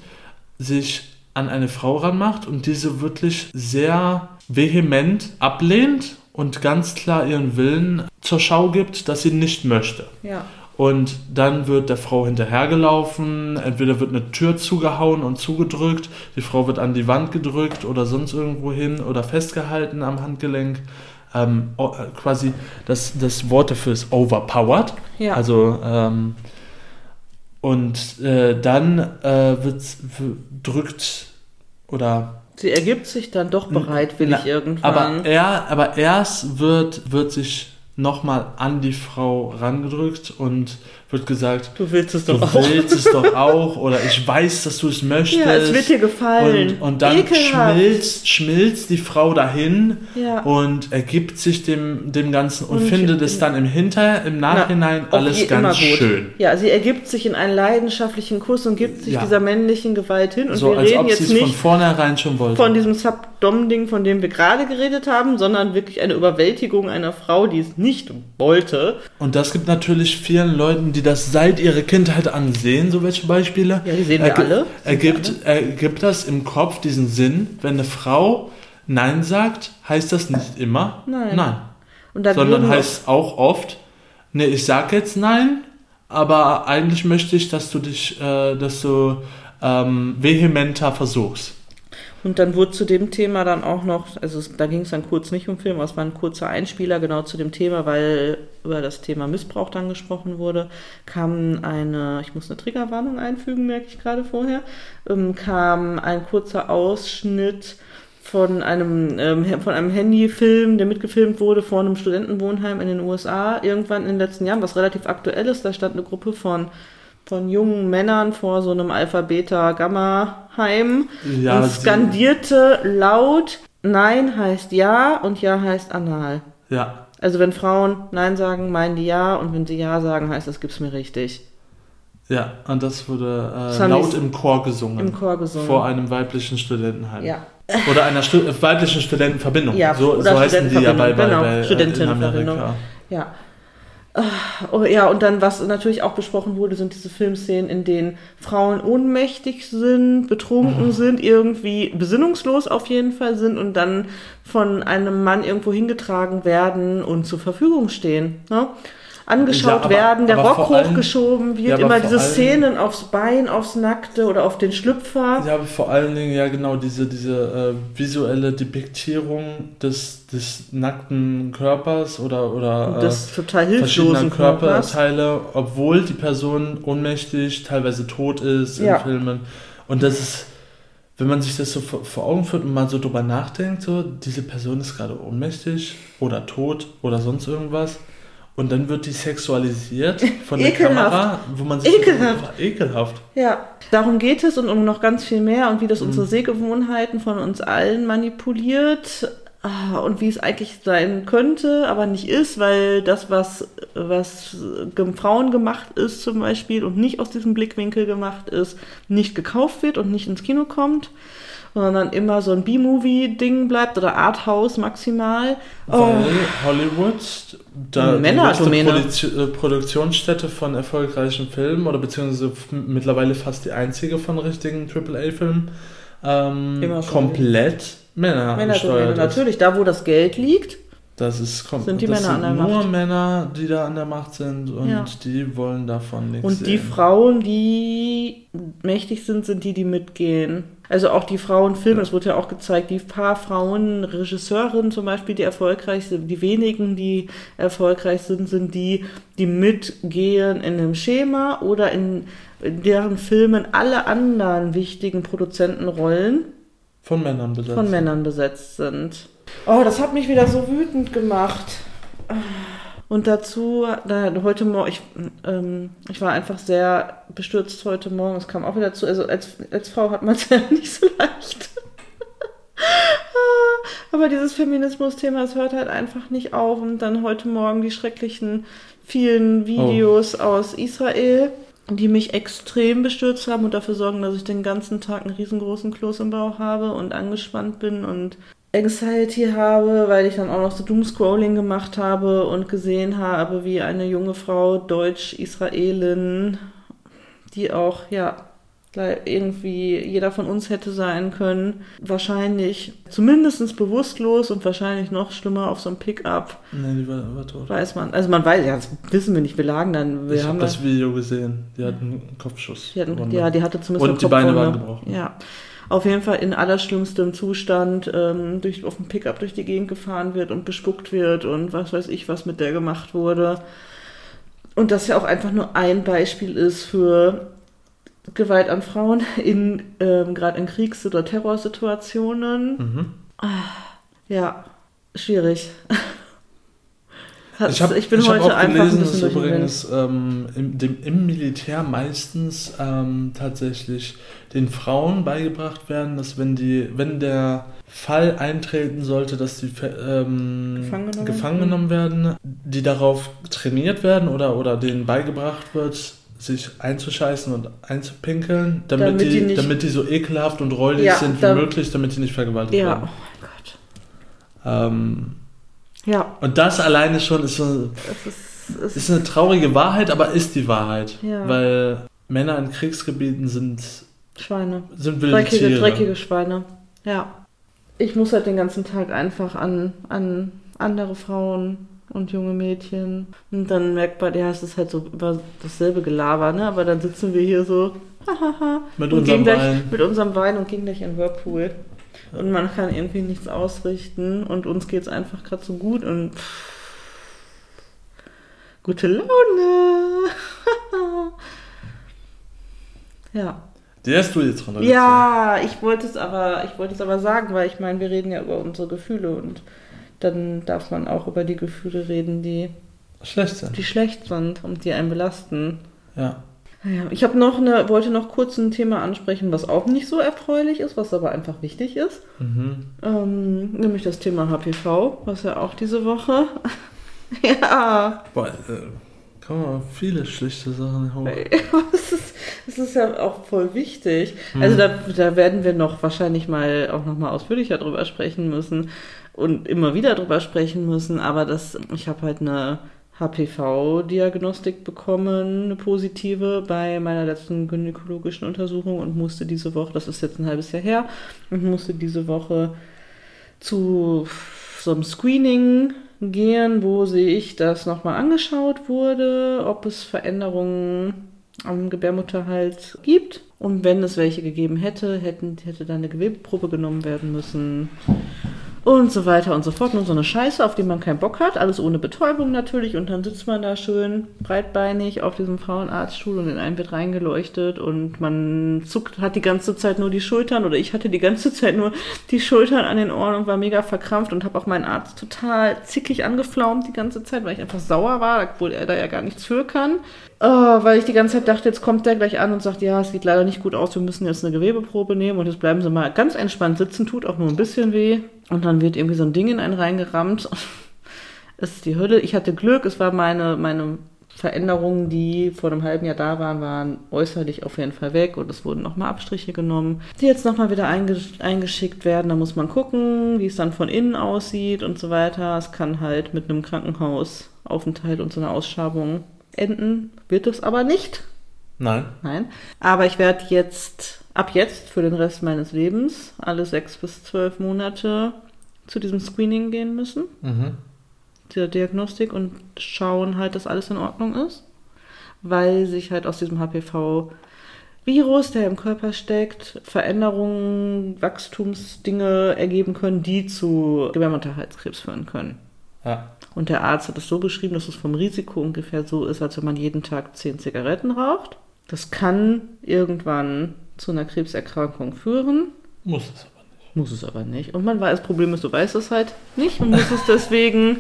sich an eine Frau ranmacht und diese wirklich sehr vehement ablehnt und ganz klar ihren Willen zur Schau gibt, dass sie nicht möchte. Ja. Und dann wird der Frau hinterhergelaufen, entweder wird eine Tür zugehauen und zugedrückt, die Frau wird an die Wand gedrückt oder sonst irgendwo hin oder festgehalten am Handgelenk. Ähm, quasi das, das Wort dafür ist overpowered. Ja. Also ähm, und äh, dann äh, wird, drückt oder. Sie ergibt sich dann doch bereitwillig na, irgendwann. Aber, er, aber erst wird, wird sich nochmal an die Frau rangedrückt und wird gesagt, du willst es doch du auch. willst es doch auch oder ich weiß, dass du es möchtest. Ja, es wird dir gefallen. Und, und dann schmilzt, schmilzt die Frau dahin ja. und ergibt sich dem, dem Ganzen und, und findet es dann im Hinter, im Nachhinein Na, alles ganz schön. Ja, sie ergibt sich in einen leidenschaftlichen Kuss und gibt sich ja. dieser männlichen Gewalt hin. Und so, wir reden jetzt nicht von vornherein schon wollte. von diesem Subdom-Ding, von dem wir gerade geredet haben, sondern wirklich eine Überwältigung einer Frau, die es nicht wollte. Und das gibt natürlich vielen Leuten, die das seit ihrer Kindheit ansehen, so welche Beispiele. Ja, die sehen wir alle. Ergibt, ergibt das im Kopf diesen Sinn, wenn eine Frau Nein sagt, heißt das nicht immer Nein. Nein. Sondern heißt auch oft, nee, ich sag jetzt Nein, aber eigentlich möchte ich, dass du dich, äh, dass du ähm, vehementer versuchst. Und dann wurde zu dem Thema dann auch noch, also es, da ging es dann kurz nicht um Film, es war ein kurzer Einspieler genau zu dem Thema, weil über das Thema Missbrauch dann gesprochen wurde, kam eine, ich muss eine Triggerwarnung einfügen, merke ich gerade vorher, ähm, kam ein kurzer Ausschnitt von einem, ähm, von einem Handyfilm, der mitgefilmt wurde vor einem Studentenwohnheim in den USA, irgendwann in den letzten Jahren, was relativ aktuell ist. Da stand eine Gruppe von, von jungen Männern vor so einem Alpha-Beta-Gamma-Heim Ja, und sie- skandierte laut, Nein heißt Ja und Ja heißt Anal. Ja, Also wenn Frauen Nein sagen, meinen die Ja und wenn sie Ja sagen, heißt das gibt's mir richtig. ja, und das wurde Das äh, haben laut im Chor gesungen. Im Chor gesungen. Vor einem weiblichen Studentenheim. Ja. Oder einer Stu äh, weiblichen Studentenverbindung. Ja, so, oder so heißen die ja bei, bei, Studentenverbindung, bei genau, äh, Studentinnenverbindung. Ja. Oh, ja, und dann, was natürlich auch besprochen wurde, sind diese Filmszenen, in denen Frauen ohnmächtig sind, betrunken sind, irgendwie besinnungslos auf jeden Fall sind und dann von einem Mann irgendwo hingetragen werden und zur Verfügung stehen. Ne? Angeschaut Ja, aber- werden, der Rock hochgeschoben wird, Ja, immer diese Szenen aufs Bein, aufs Nackte oder auf den Schlüpfer. Ja, aber vor allen Dingen, ja genau, diese, diese äh, visuelle Depiktierung des, des nackten Körpers oder, oder des total äh, verschiedener hilflosen. Körperteile, obwohl die Person ohnmächtig, teilweise tot ist Ja. in Filmen. Und das ist, wenn man sich das so vor, vor Augen führt und mal so drüber nachdenkt, so, diese Person ist gerade ohnmächtig oder tot oder sonst irgendwas. Und dann wird die sexualisiert von der Ekelhaft. Kamera, wo man sich Ekelhaft. ekelhaft. Ja, darum geht es und um noch ganz viel mehr und wie Mhm. das unsere Sehgewohnheiten von uns allen manipuliert ah, und wie es eigentlich sein könnte, aber nicht ist, weil das, was, was Frauen gemacht ist zum Beispiel und nicht aus diesem Blickwinkel gemacht ist, nicht gekauft wird und nicht ins Kino kommt. Sondern immer so ein B-Movie-Ding bleibt oder Arthouse maximal. Oh, Weil Hollywood da die Männerdomäne. größte Produ- äh, Produktionsstätte von erfolgreichen Filmen oder beziehungsweise mittlerweile fast die einzige von richtigen AAA-Filmen ähm, komplett Männer ist. natürlich. Da, wo das Geld liegt, Das ist kom- Sind die das Männer an der sind nur Macht. Männer, die da an der Macht sind und Ja. die wollen davon nichts Und die sehen. Frauen, die mächtig sind, sind die, die mitgehen. Also auch die Frauenfilme, es wurde ja auch gezeigt, die paar Frauen, Regisseurinnen zum Beispiel, die erfolgreich sind, die wenigen, die erfolgreich sind, sind die, die mitgehen in einem Schema oder in, in deren Filmen alle anderen wichtigen Produzentenrollen von Männern besetzt. von Männern besetzt sind. Oh, das hat mich wieder so wütend gemacht. Und dazu, da, heute Morgen, ich, ähm, ich war einfach sehr bestürzt heute Morgen. Es kam auch wieder zu, also als, als Frau hat man es ja nicht so leicht. Aber dieses Feminismus-Thema, es hört halt einfach nicht auf. Und dann heute Morgen die schrecklichen vielen Videos aus Israel, die mich extrem bestürzt haben und dafür sorgen, dass ich den ganzen Tag einen riesengroßen Kloß im Bauch habe und angespannt bin und Anxiety habe, weil ich dann auch noch so Doomscrolling gemacht habe und gesehen habe, wie eine junge Frau, Deutsch-Israelin, die auch, ja, irgendwie jeder von uns hätte sein können, wahrscheinlich zumindest bewusstlos und wahrscheinlich noch schlimmer auf so einem Pickup, Nee, die war, war tot. weiß man. Also man weiß, ja, das wissen wir nicht, wir lagen dann, wir ich haben habe das Video gesehen. Die hat einen Kopfschuss. Die hatten, ja, die hatte zumindest Und eine die Beine waren gebrochen. Ja. Auf jeden Fall in allerschlimmstem Zustand ähm, durch, auf dem Pickup durch die Gegend gefahren wird und bespuckt wird und was weiß ich, was mit der gemacht wurde. Und das ja auch einfach nur ein Beispiel ist für Gewalt an Frauen in ähm, gerade in Kriegs- oder Terrorsituationen. Mhm. Ja, schwierig. Ich, hab, ich bin ich heute auch einfach gelesen, ein dass bisschen Wind. übrigens ähm, im, dem, im Militär meistens ähm, tatsächlich den Frauen beigebracht werden, dass wenn die, wenn der Fall eintreten sollte, dass die ähm, Gefangen genommen gefangen genommen werden, die darauf trainiert werden oder, oder denen beigebracht wird, sich einzuscheißen und einzupinkeln, damit, Damit die, die damit die so ekelhaft und räudig Ja, sind wie möglich, damit die nicht vergewaltigt Ja, werden. oh mein Gott. Ähm, Ja. Und das alleine schon ist so ist, es ist eine traurige Wahrheit, aber ist die Wahrheit. Ja. Weil Männer in Kriegsgebieten sind, Schweine. sind wilde Dreckige, Tiere. dreckige Schweine. Ja. Ich muss halt den ganzen Tag einfach an, an andere Frauen und junge Mädchen. Und dann merkt man, ja, es ist halt so über dasselbe Gelaber, ne? Aber dann sitzen wir hier so hahaha, Mit und unserem Wein. mit unserem Wein und gehen gleich in den Whirlpool. Und man kann irgendwie nichts ausrichten und uns geht's einfach gerade so gut und pff, gute Laune. ja. Die hast du jetzt runtergezogen. Ja, ich wollte es aber, ich wollte es aber sagen, weil ich meine, wir reden ja über unsere Gefühle und dann darf man auch über die Gefühle reden, die, Schlecht sind. die schlecht sind und die einen belasten. Ja. Ja, ich habe noch eine, wollte noch kurz ein Thema ansprechen, was auch nicht so erfreulich ist, was aber einfach wichtig ist. Mhm. Ähm, nämlich das Thema HPV, was ja auch diese Woche. ja, Boah, äh, kann man viele schlichte Sachen hoch. es ist, es ist ja auch voll wichtig. Mhm. Also da, da werden wir noch wahrscheinlich mal auch noch mal ausführlicher drüber sprechen müssen und immer wieder drüber sprechen müssen. Aber das, ich habe halt eine HPV-Diagnostik bekommen, eine positive, bei meiner letzten gynäkologischen Untersuchung und musste diese Woche, das ist jetzt ein halbes Jahr her, und musste diese Woche zu so einem Screening gehen, wo sehe ich, dass nochmal angeschaut wurde, ob es Veränderungen am Gebärmutterhals gibt. Und wenn es welche gegeben hätte, hätten, hätte dann eine Gewebeprobe genommen werden müssen. Und so weiter und so fort. Nur so eine Scheiße, auf die man keinen Bock hat. Alles ohne Betäubung natürlich. Und dann sitzt man da schön breitbeinig auf diesem Frauenarztstuhl und in einen wird reingeleuchtet. Und man zuckt, hat die ganze Zeit nur die Schultern. Oder ich hatte die ganze Zeit nur die Schultern an den Ohren und war mega verkrampft und habe auch meinen Arzt total zickig angeflaumt die ganze Zeit, weil ich einfach sauer war, obwohl er da ja gar nichts für kann. Äh, weil ich die ganze Zeit dachte, jetzt kommt der gleich an und sagt, ja, es sieht leider nicht gut aus, wir müssen jetzt eine Gewebeprobe nehmen und jetzt bleiben Sie mal ganz entspannt sitzen, tut auch nur ein bisschen weh. Und dann wird irgendwie so ein Ding in einen reingerammt. Es ist die Hölle. Ich hatte Glück, es war meine, meine Veränderungen, die vor einem halben Jahr da waren, waren äußerlich auf jeden Fall weg und es wurden nochmal Abstriche genommen, die jetzt nochmal wieder eingesch eingeschickt werden. Da muss man gucken, wie es dann von innen aussieht und so weiter. Es kann halt mit einem Krankenhausaufenthalt und so einer Ausschabung enden, wird es aber nicht. Nein. Nein. Aber ich werde jetzt, ab jetzt für den Rest meines Lebens, alle sechs bis zwölf Monate zu diesem Screening gehen müssen, Mhm. dieser Diagnostik und schauen halt, dass alles in Ordnung ist, weil sich halt aus diesem HPV-Virus, der im Körper steckt, Veränderungen, Wachstumsdinge ergeben können, die zu Gebärmutterhalskrebs führen können. Ja. Und der Arzt hat es so beschrieben, dass es vom Risiko ungefähr so ist, als wenn man jeden Tag zehn Zigaretten raucht. Das kann irgendwann zu einer Krebserkrankung führen, Muss es aber nicht. muss es aber nicht. Und man weiß, das Problem ist, du weißt es halt nicht und muss es deswegen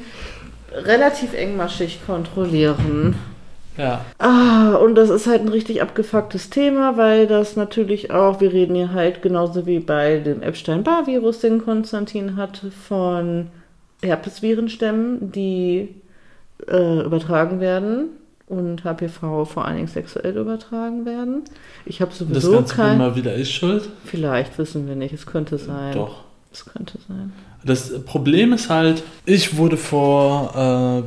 relativ engmaschig kontrollieren. Ja. Ah, und das ist halt ein richtig abgefucktes Thema, weil das natürlich auch, wir reden hier halt genauso wie bei dem Epstein-Barr-Virus, den Konstantin hatte, von Herpesvirenstämmen, die äh, übertragen werden und HPV vor allen Dingen sexuell übertragen werden. Ich habe Das sowieso Ganze bin kein... mal wieder ich schuld. Vielleicht wissen wir nicht, es könnte sein. Doch. Es könnte sein. Das Problem ist halt, ich wurde vor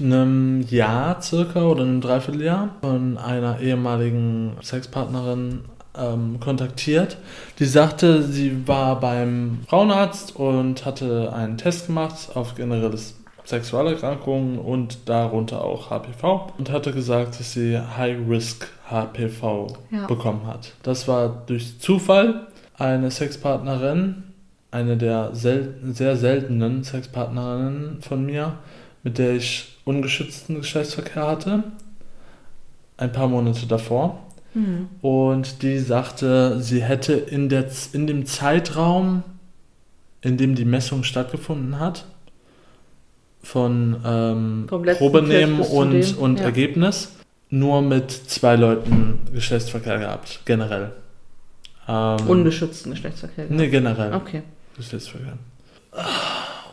äh, einem Jahr circa oder einem Dreivierteljahr von einer ehemaligen Sexpartnerin ähm, kontaktiert. Die sagte, sie war beim Frauenarzt und hatte einen Test gemacht auf generelles Sexualerkrankungen und darunter auch HPV und hatte gesagt, dass sie High-Risk HPV Ja. bekommen hat. Das war durch Zufall eine Sexpartnerin, eine der sel sehr seltenen Sexpartnerinnen von mir, mit der ich ungeschützten Geschlechtsverkehr hatte, ein paar Monate davor. Hm. Und die sagte, sie hätte in, der, in dem Zeitraum, in dem die Messung stattgefunden hat, von ähm, Probenehmen und, und ja. Ergebnis, nur mit zwei Leuten Geschlechtsverkehr gehabt, generell. Ähm, Ungeschützten Geschlechtsverkehr. Nee, generell. Okay. Geschlechtsverkehr.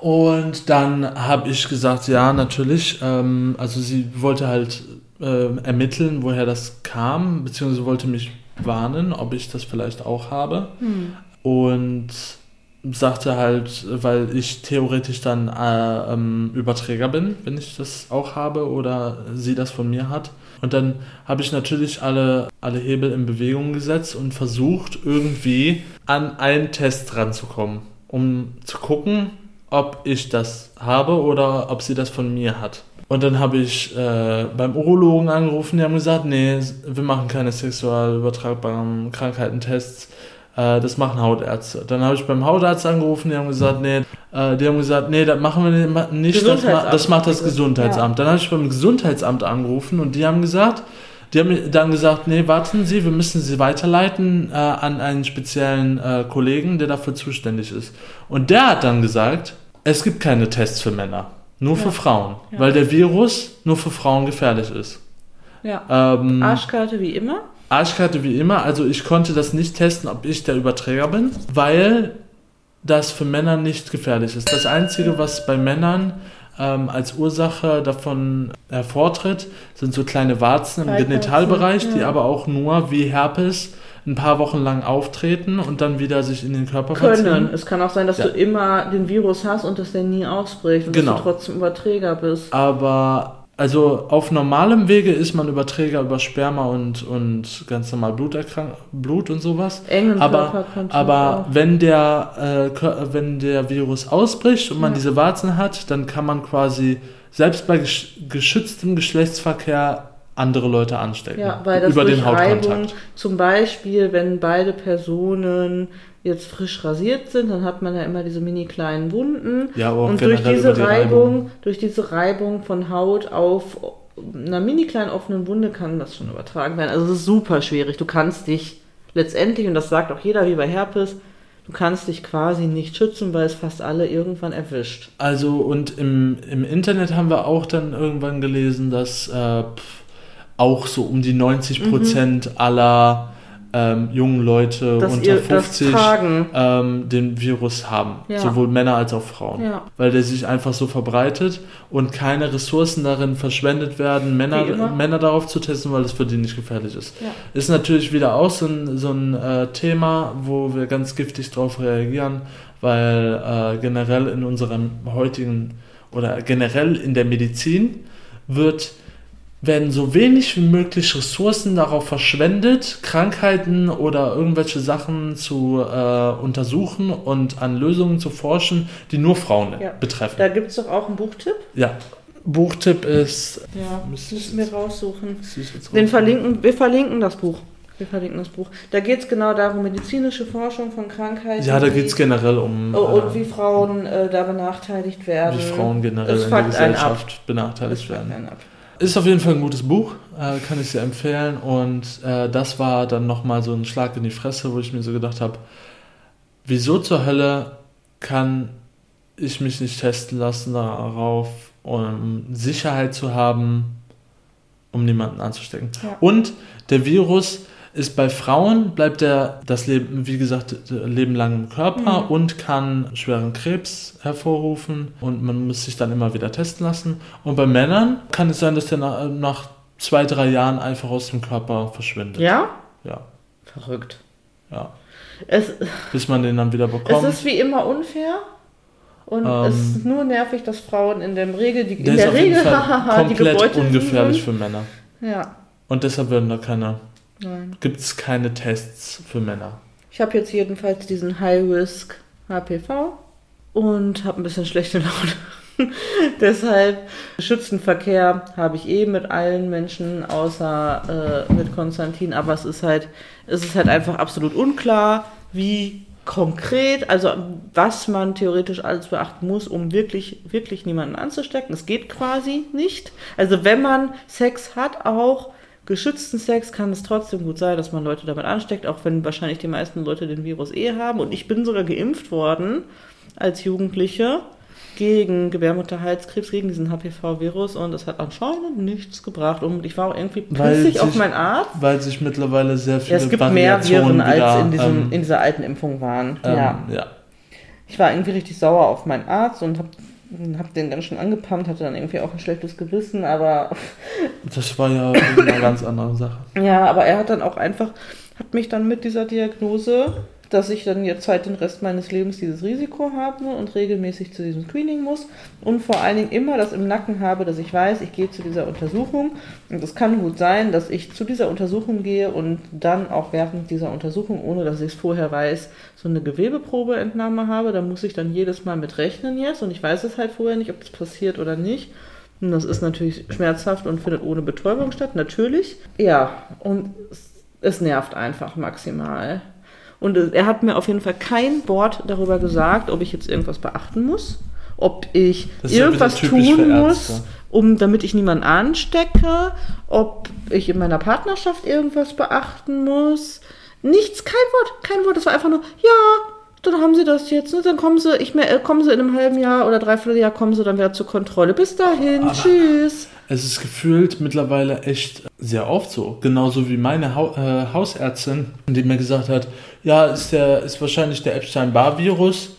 Und dann habe ich gesagt, ja, natürlich. Ähm, also sie wollte halt ähm, ermitteln, woher das kam, beziehungsweise wollte mich warnen, ob ich das vielleicht auch habe. Hm. Und sagte halt, weil ich theoretisch dann äh, ähm, Überträger bin, wenn ich das auch habe oder sie das von mir hat. Und dann habe ich natürlich alle, alle Hebel in Bewegung gesetzt und versucht, irgendwie an einen Test ranzukommen, um zu gucken, ob ich das habe oder ob sie das von mir hat. Und dann habe ich äh, beim Urologen angerufen, die haben gesagt, nee, wir machen keine sexual übertragbaren Krankheitentests, äh, das machen Hautärzte. Dann habe ich beim Hautarzt angerufen, die haben gesagt, nee, äh, die haben gesagt, nee, das machen wir nicht, das, ma das macht das Gesundheitsamt. Ja. Dann habe ich beim Gesundheitsamt angerufen und die haben gesagt, die haben dann gesagt, nee, warten Sie, wir müssen Sie weiterleiten äh, an einen speziellen äh, Kollegen, der dafür zuständig ist. Und der hat dann gesagt, es gibt keine Tests für Männer. Nur ja. für Frauen. Ja. Weil der Virus nur für Frauen gefährlich ist. Ja. Ähm, Arschkarte wie immer. Arschkarte wie immer. Also ich konnte das nicht testen, ob ich der Überträger bin, weil das für Männer nicht gefährlich ist. Das Einzige, was bei Männern ähm, als Ursache davon hervortritt, sind so kleine Warzen im Genitalbereich, ja. die aber auch nur wie Herpes ein paar Wochen lang auftreten und dann wieder sich in den Körper Können. verziehen. Es kann auch sein, dass ja. du immer den Virus hast und dass der nie ausbricht und genau. dass du trotzdem Überträger bist. Aber also auf normalem Wege ist man Überträger über Sperma und, und ganz normal Bluterkrank Blut und sowas. Engen aber aber wenn der, äh, wenn der Virus ausbricht und man ja. diese Warzen hat, dann kann man quasi selbst bei geschütztem Geschlechtsverkehr andere Leute anstecken. Ja, weil das über den Hautkontakt. zum Beispiel, wenn beide Personen jetzt frisch rasiert sind, dann hat man ja immer diese mini kleinen Wunden. Ja, aber und durch diese die Reibung, Reibung, durch diese Reibung von Haut auf einer mini kleinen offenen Wunde kann das schon übertragen werden. Also es ist super schwierig. Du kannst dich letztendlich, und das sagt auch jeder wie bei Herpes, du kannst dich quasi nicht schützen, weil es fast alle irgendwann erwischt. Also und im, im Internet haben wir auch dann irgendwann gelesen, dass äh, auch so um die 90 Prozent mhm. aller ähm, jungen Leute Dass unter 50 ähm, den Virus haben. Ja. Sowohl Männer als auch Frauen. Ja. Weil der sich einfach so verbreitet und keine Ressourcen darin verschwendet werden, Männer, Männer darauf zu testen, weil das für die nicht gefährlich ist. Ja. Ist natürlich wieder auch so ein, so ein äh, Thema, wo wir ganz giftig darauf reagieren, weil äh, generell in unserem heutigen oder generell in der Medizin wird werden so wenig wie möglich Ressourcen darauf verschwendet, Krankheiten oder irgendwelche Sachen zu äh, untersuchen und an Lösungen zu forschen, die nur Frauen ja. betreffen. Da gibt es doch auch einen Buchtipp. Ja. Buchtipp ist. Ja, müssen wir raussuchen. Den verlinken, wir verlinken das Buch. Wir verlinken das Buch. Da geht es genau darum, medizinische Forschung von Krankheiten. Ja, da geht es generell um. Oh, und äh, wie Frauen äh, da benachteiligt werden. Wie Frauen generell in der Gesellschaft benachteiligt werden. Ist auf jeden Fall ein gutes Buch, äh, kann ich sehr empfehlen. Und äh, das war dann nochmal so ein Schlag in die Fresse, wo ich mir so gedacht habe, wieso zur Hölle kann ich mich nicht testen lassen darauf, um Sicherheit zu haben, um niemanden anzustecken. Ja. Und der Virus ist bei Frauen, bleibt er das Leben, wie gesagt, Leben lang im Körper mhm. und kann schweren Krebs hervorrufen und man muss sich dann immer wieder testen lassen. Und bei Männern kann es sein, dass der nach, nach zwei, drei Jahren einfach aus dem Körper verschwindet. Ja? Ja. Verrückt. Ja. Es, Bis man den dann wieder bekommt. Es ist wie immer unfair. Und ähm, es ist nur nervig, dass Frauen in der Regel, die, in der Regel, komplett ungefährlich sind. für Männer. Ja. Und deshalb werden da keine. Gibt es keine Tests für Männer? Ich habe jetzt jedenfalls diesen High-Risk HPV und habe ein bisschen schlechte Laune. Deshalb Schützenverkehr habe ich eh mit allen Menschen außer äh, mit Konstantin, aber es ist halt es ist halt einfach absolut unklar, wie konkret, also was man theoretisch alles beachten muss, um wirklich wirklich niemanden anzustecken. Es geht quasi nicht. Also wenn man Sex hat auch geschützten Sex kann es trotzdem gut sein, dass man Leute damit ansteckt, auch wenn wahrscheinlich die meisten Leute den Virus eh haben. Und ich bin sogar geimpft worden als Jugendliche gegen Gebärmutterhalskrebs, gegen diesen HPV-Virus und das hat anscheinend nichts gebracht. Und ich war auch irgendwie pissig auf meinen Arzt. Weil sich mittlerweile sehr viele ja, es gibt mehr Viren, als in, diesem, ähm, in dieser alten Impfung waren. Ähm, ja. ja. Ich war irgendwie richtig sauer auf meinen Arzt und habe hab den ganz schön angepumpt, hatte dann irgendwie auch ein schlechtes Gewissen, aber. Das war ja eine ganz andere Sache. Ja, aber er hat dann auch einfach, hat mich dann mit dieser Diagnose dass ich dann jetzt halt den Rest meines Lebens dieses Risiko habe und regelmäßig zu diesem Screening muss und vor allen Dingen immer das im Nacken habe, dass ich weiß, ich gehe zu dieser Untersuchung und es kann gut sein, dass ich zu dieser Untersuchung gehe und dann auch während dieser Untersuchung, ohne dass ich es vorher weiß, so eine Gewebeprobeentnahme habe. Da muss ich dann jedes Mal mit rechnen jetzt und ich weiß es halt vorher nicht, ob es passiert oder nicht. Und das ist natürlich schmerzhaft und findet ohne Betäubung statt, natürlich. Ja, und es nervt einfach maximal. Und er hat mir auf jeden Fall kein Wort darüber gesagt, ob ich jetzt irgendwas beachten muss, ob ich irgendwas tun muss, um, damit ich niemanden anstecke, ob ich in meiner Partnerschaft irgendwas beachten muss. Nichts, kein Wort, kein Wort. Das war einfach nur, ja, dann haben sie das jetzt, ne? dann kommen sie, ich mehr, äh, kommen sie in einem halben Jahr oder dreiviertel Jahr, kommen sie dann wieder zur Kontrolle. Bis dahin, Aber tschüss. Es ist gefühlt mittlerweile echt sehr oft so. Genauso wie meine ha äh, Hausärztin, die mir gesagt hat, ja, ist, der, ist wahrscheinlich der Epstein-Barr-Virus.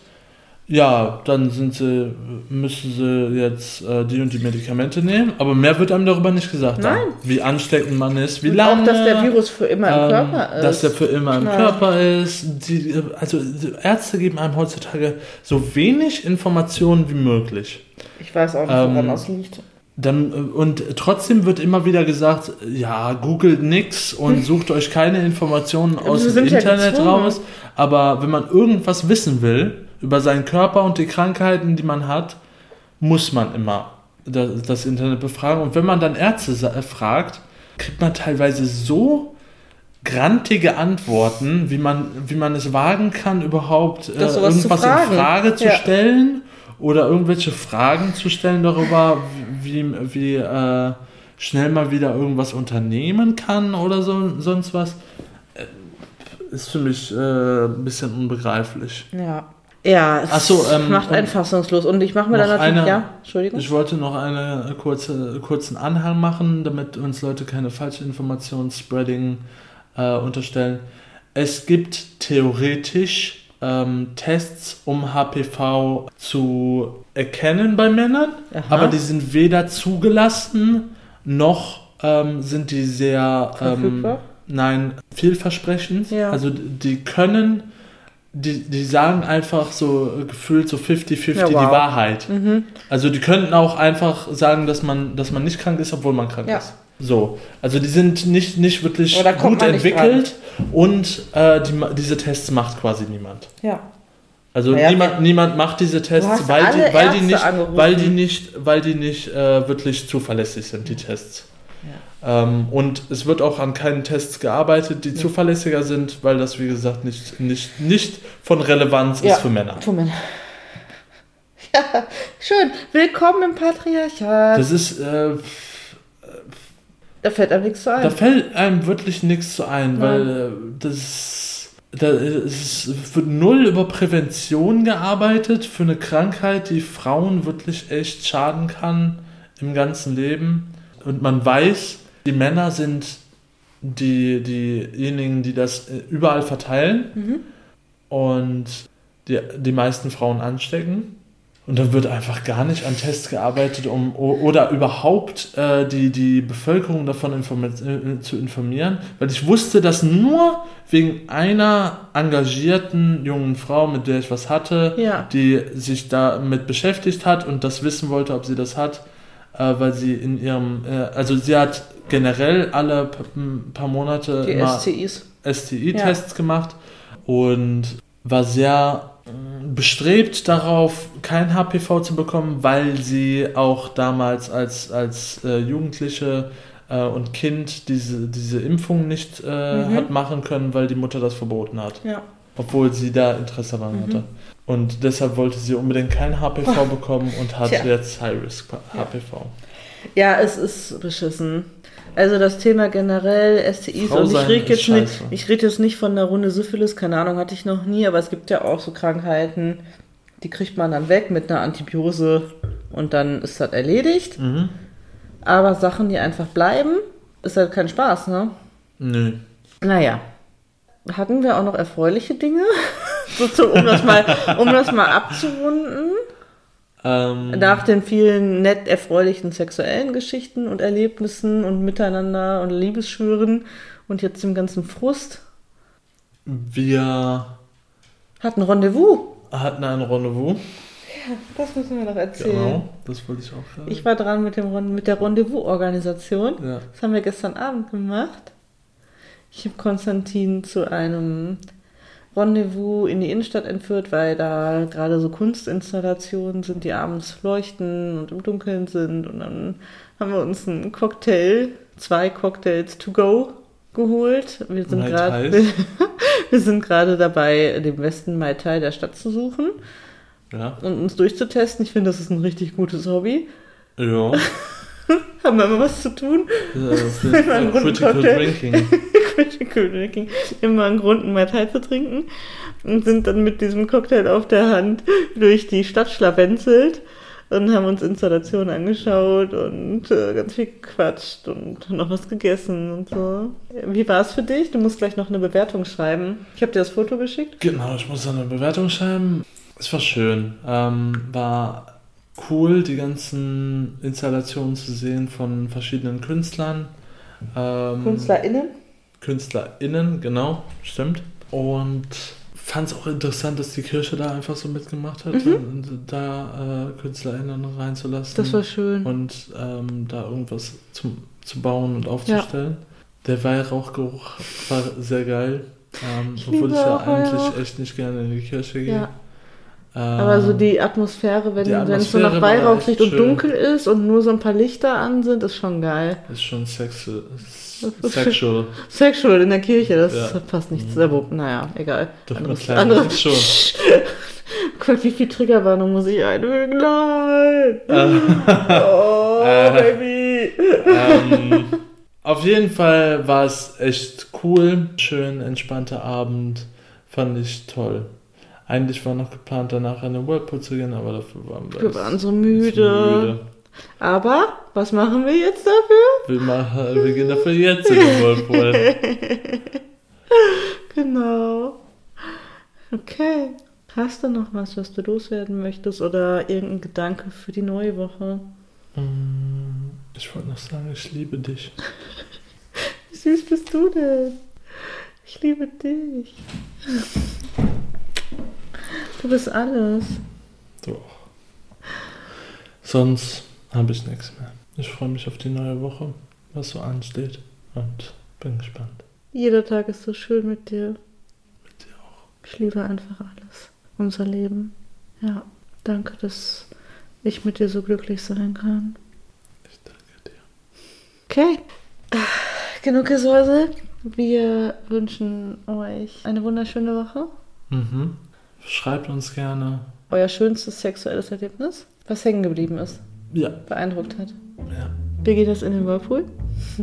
Ja, dann sind sie, müssen sie jetzt äh, die und die Medikamente nehmen, aber mehr wird einem darüber nicht gesagt. Nein. Dann, wie ansteckend man ist, wie und lange. Auch, dass der Virus für immer im ähm, Körper ist. Dass der für immer im ja. Körper ist. Die, also die Ärzte geben einem heutzutage so wenig Informationen wie möglich. Ich weiß auch nicht, woran ähm, das liegt. Dann, und trotzdem wird immer wieder gesagt, ja, googelt nix und sucht euch keine Informationen aus dem Internet ja raus. Aber wenn man irgendwas wissen will, über seinen Körper und die Krankheiten, die man hat, muss man immer das, das Internet befragen. Und wenn man dann Ärzte äh, fragt, kriegt man teilweise so grantige Antworten, wie man, wie man es wagen kann, überhaupt äh, irgendwas in Frage zu ja. stellen oder irgendwelche Fragen zu stellen darüber, wie, wie äh, schnell man wieder irgendwas unternehmen kann oder so, sonst was. Äh, ist für mich äh, ein bisschen unbegreiflich. Ja. Ja, es so, ähm, macht einen fassungslos. Und ich mache mir dann natürlich, eine, ja, Entschuldigung. Ich wollte noch einen kurze, kurzen Anhang machen, damit uns Leute keine falsche Informationsspreading äh, unterstellen. Es gibt theoretisch ähm, Tests, um HPV zu erkennen bei Männern, Aha. aber die sind weder zugelassen noch ähm, sind die sehr ähm, nein vielversprechend. Ja. Also die können die, die sagen einfach so gefühlt so 50-50 ja, wow. die Wahrheit. Mhm. Also die könnten auch einfach sagen, dass man, dass man nicht krank ist, obwohl man krank ja. ist. So, also die sind nicht, nicht wirklich gut entwickelt und äh, die, diese Tests macht quasi niemand. Ja. Also ja, niemand, niemand macht diese Tests, weil die, weil, die nicht, weil die nicht, weil die nicht äh, wirklich zuverlässig sind, die Tests. Ähm, und es wird auch an keinen Tests gearbeitet, die ja. zuverlässiger sind, weil das, wie gesagt, nicht, nicht, nicht von Relevanz ja, ist für Männer. Für Männer. Ja, schön. Willkommen im Patriarchat. Das ist. Äh, da fällt einem nichts zu ein. Da fällt einem wirklich nichts zu ein, Nein. weil äh, das. Da es wird null über Prävention gearbeitet für eine Krankheit, die Frauen wirklich echt schaden kann im ganzen Leben. Und man weiß, die Männer sind die, diejenigen, die das äh, überall verteilen mhm. und die, die meisten Frauen anstecken. Und dann wird einfach gar nicht an Tests gearbeitet, um oder überhaupt äh, die, die Bevölkerung davon informi äh, zu informieren. Weil ich wusste das nur wegen einer engagierten jungen Frau, mit der ich was hatte, ja. die sich damit beschäftigt hat und das wissen wollte, ob sie das hat, äh, weil sie in ihrem, äh, also sie hat generell alle paar Monate Die STIs. STI-Tests ja. gemacht und war sehr mm, bestrebt darauf, kein HPV zu bekommen, weil sie auch damals als, als äh, Jugendliche äh, und Kind diese, diese Impfung nicht äh, mhm. hat machen können, weil die Mutter das verboten hat. Ja. Obwohl sie da Interesse daran mhm. hatte. Und deshalb wollte sie unbedingt kein HPV bekommen und hat Tja. jetzt High-Risk HPV. Ja, es ist beschissen. Also das Thema generell STIs Frau und ich rede jetzt nicht, ich rede jetzt nicht von einer Runde Syphilis, keine Ahnung, hatte ich noch nie, aber es gibt ja auch so Krankheiten, die kriegt man dann weg mit einer Antibiose und dann ist das erledigt. Mhm. Aber Sachen, die einfach bleiben, ist halt kein Spaß, ne? Nö. Naja. Hatten wir auch noch erfreuliche Dinge? so, um, das mal, um das mal abzurunden. Ähm, Nach den vielen nett erfreulichen sexuellen Geschichten und Erlebnissen und Miteinander und Liebesschwüren und jetzt dem ganzen Frust. Wir Hat ein Rendezvous. Hatten ein Rendezvous. Das müssen wir noch erzählen. Genau, das wollte ich auch gerade. Ich war dran mit, dem, mit der Rendezvous-Organisation. ja. Das haben wir gestern Abend gemacht. Ich habe Konstantin zu einem Rendezvous in die Innenstadt entführt, weil da gerade so Kunstinstallationen sind, die abends leuchten und im Dunkeln sind. Und dann haben wir uns einen Cocktail, zwei Cocktails to go geholt. Wir sind gerade wir sind gerade dabei, den besten Mai Tai der Stadt zu suchen Ja. und uns durchzutesten. Ich finde, das ist ein richtig gutes Hobby. Ja. Haben wir immer was zu tun? ja jeden Einen Fall runden Critical Cocktail. Drinking. Critical Drinking, immer einen Grund, einen Mai Tai zu trinken und sind dann mit diesem Cocktail auf der Hand durch die Stadt schlawenzelt und haben uns Installationen angeschaut und äh, ganz viel gequatscht und noch was gegessen und so. Wie war es für dich? Du musst gleich noch eine Bewertung schreiben. Ich habe dir das Foto geschickt. Genau, ich muss eine Bewertung schreiben. Es war schön. Ähm, war cool, die ganzen Installationen zu sehen von verschiedenen Künstlern. Ähm, KünstlerInnen? KünstlerInnen, genau, stimmt. Und fand es auch interessant, dass die Kirche da einfach so mitgemacht hat, und da äh, KünstlerInnen reinzulassen. Das war schön. und ähm, da irgendwas zum, zu bauen und aufzustellen. Der Weihrauchgeruch war sehr geil. Ähm, Ich obwohl ich ja eigentlich echt nicht gerne in die Kirche gehe. Ja. Ähm, Aber so die Atmosphäre, wenn die wenn es so nach Weihrauch echt riecht und dunkel ist und nur so ein paar Lichter an sind, ist schon geil. ist schon sexu ist sexual. Sexual in der Kirche, das Ja. passt nicht zu der Naja, egal. Doch Anderes- anderes- schon. Gott, wie viel Triggerwarnung muss ich einfügen? Nein! Äh, Oh, Äh. Baby! ähm, auf jeden Fall war es echt cool. Schön entspannter Abend. Fand ich toll. Eigentlich war noch geplant, danach an den Whirlpool zu gehen, aber dafür waren wir, Wir waren so zu müde. Aber, was machen wir jetzt dafür? Wir, machen, wir gehen dafür jetzt in den Whirlpool. Genau. Okay. Hast du noch was, was du loswerden möchtest oder irgendein Gedanke für die neue Woche? Mm, Ich wollte noch sagen, ich liebe dich. Wie süß bist du denn? Ich liebe dich. Du bist alles. Doch. Sonst habe ich nichts mehr. Ich freue mich auf die neue Woche, was so ansteht. Und bin gespannt. Jeder Tag ist so schön mit dir. Mit dir auch. Ich liebe einfach alles. Unser Leben. Ja, danke, dass ich mit dir so glücklich sein kann. Ich danke dir. Okay. Genug Gesäusel. Wir wünschen euch eine wunderschöne Woche. Mhm. Schreibt uns gerne. Euer schönstes sexuelles Erlebnis, was hängen geblieben ist, Ja. beeindruckt hat. ja. Wir gehen jetzt in den Whirlpool,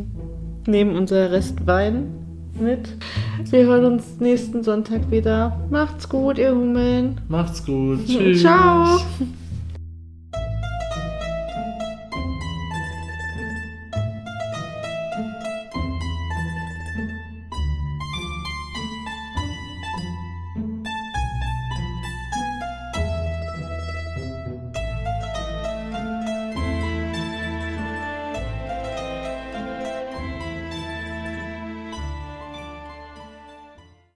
nehmen unser Rest Wein mit. Wir hören uns nächsten Sonntag wieder. Macht's gut, ihr Hummeln. Macht's gut. Tschüss. Ciao.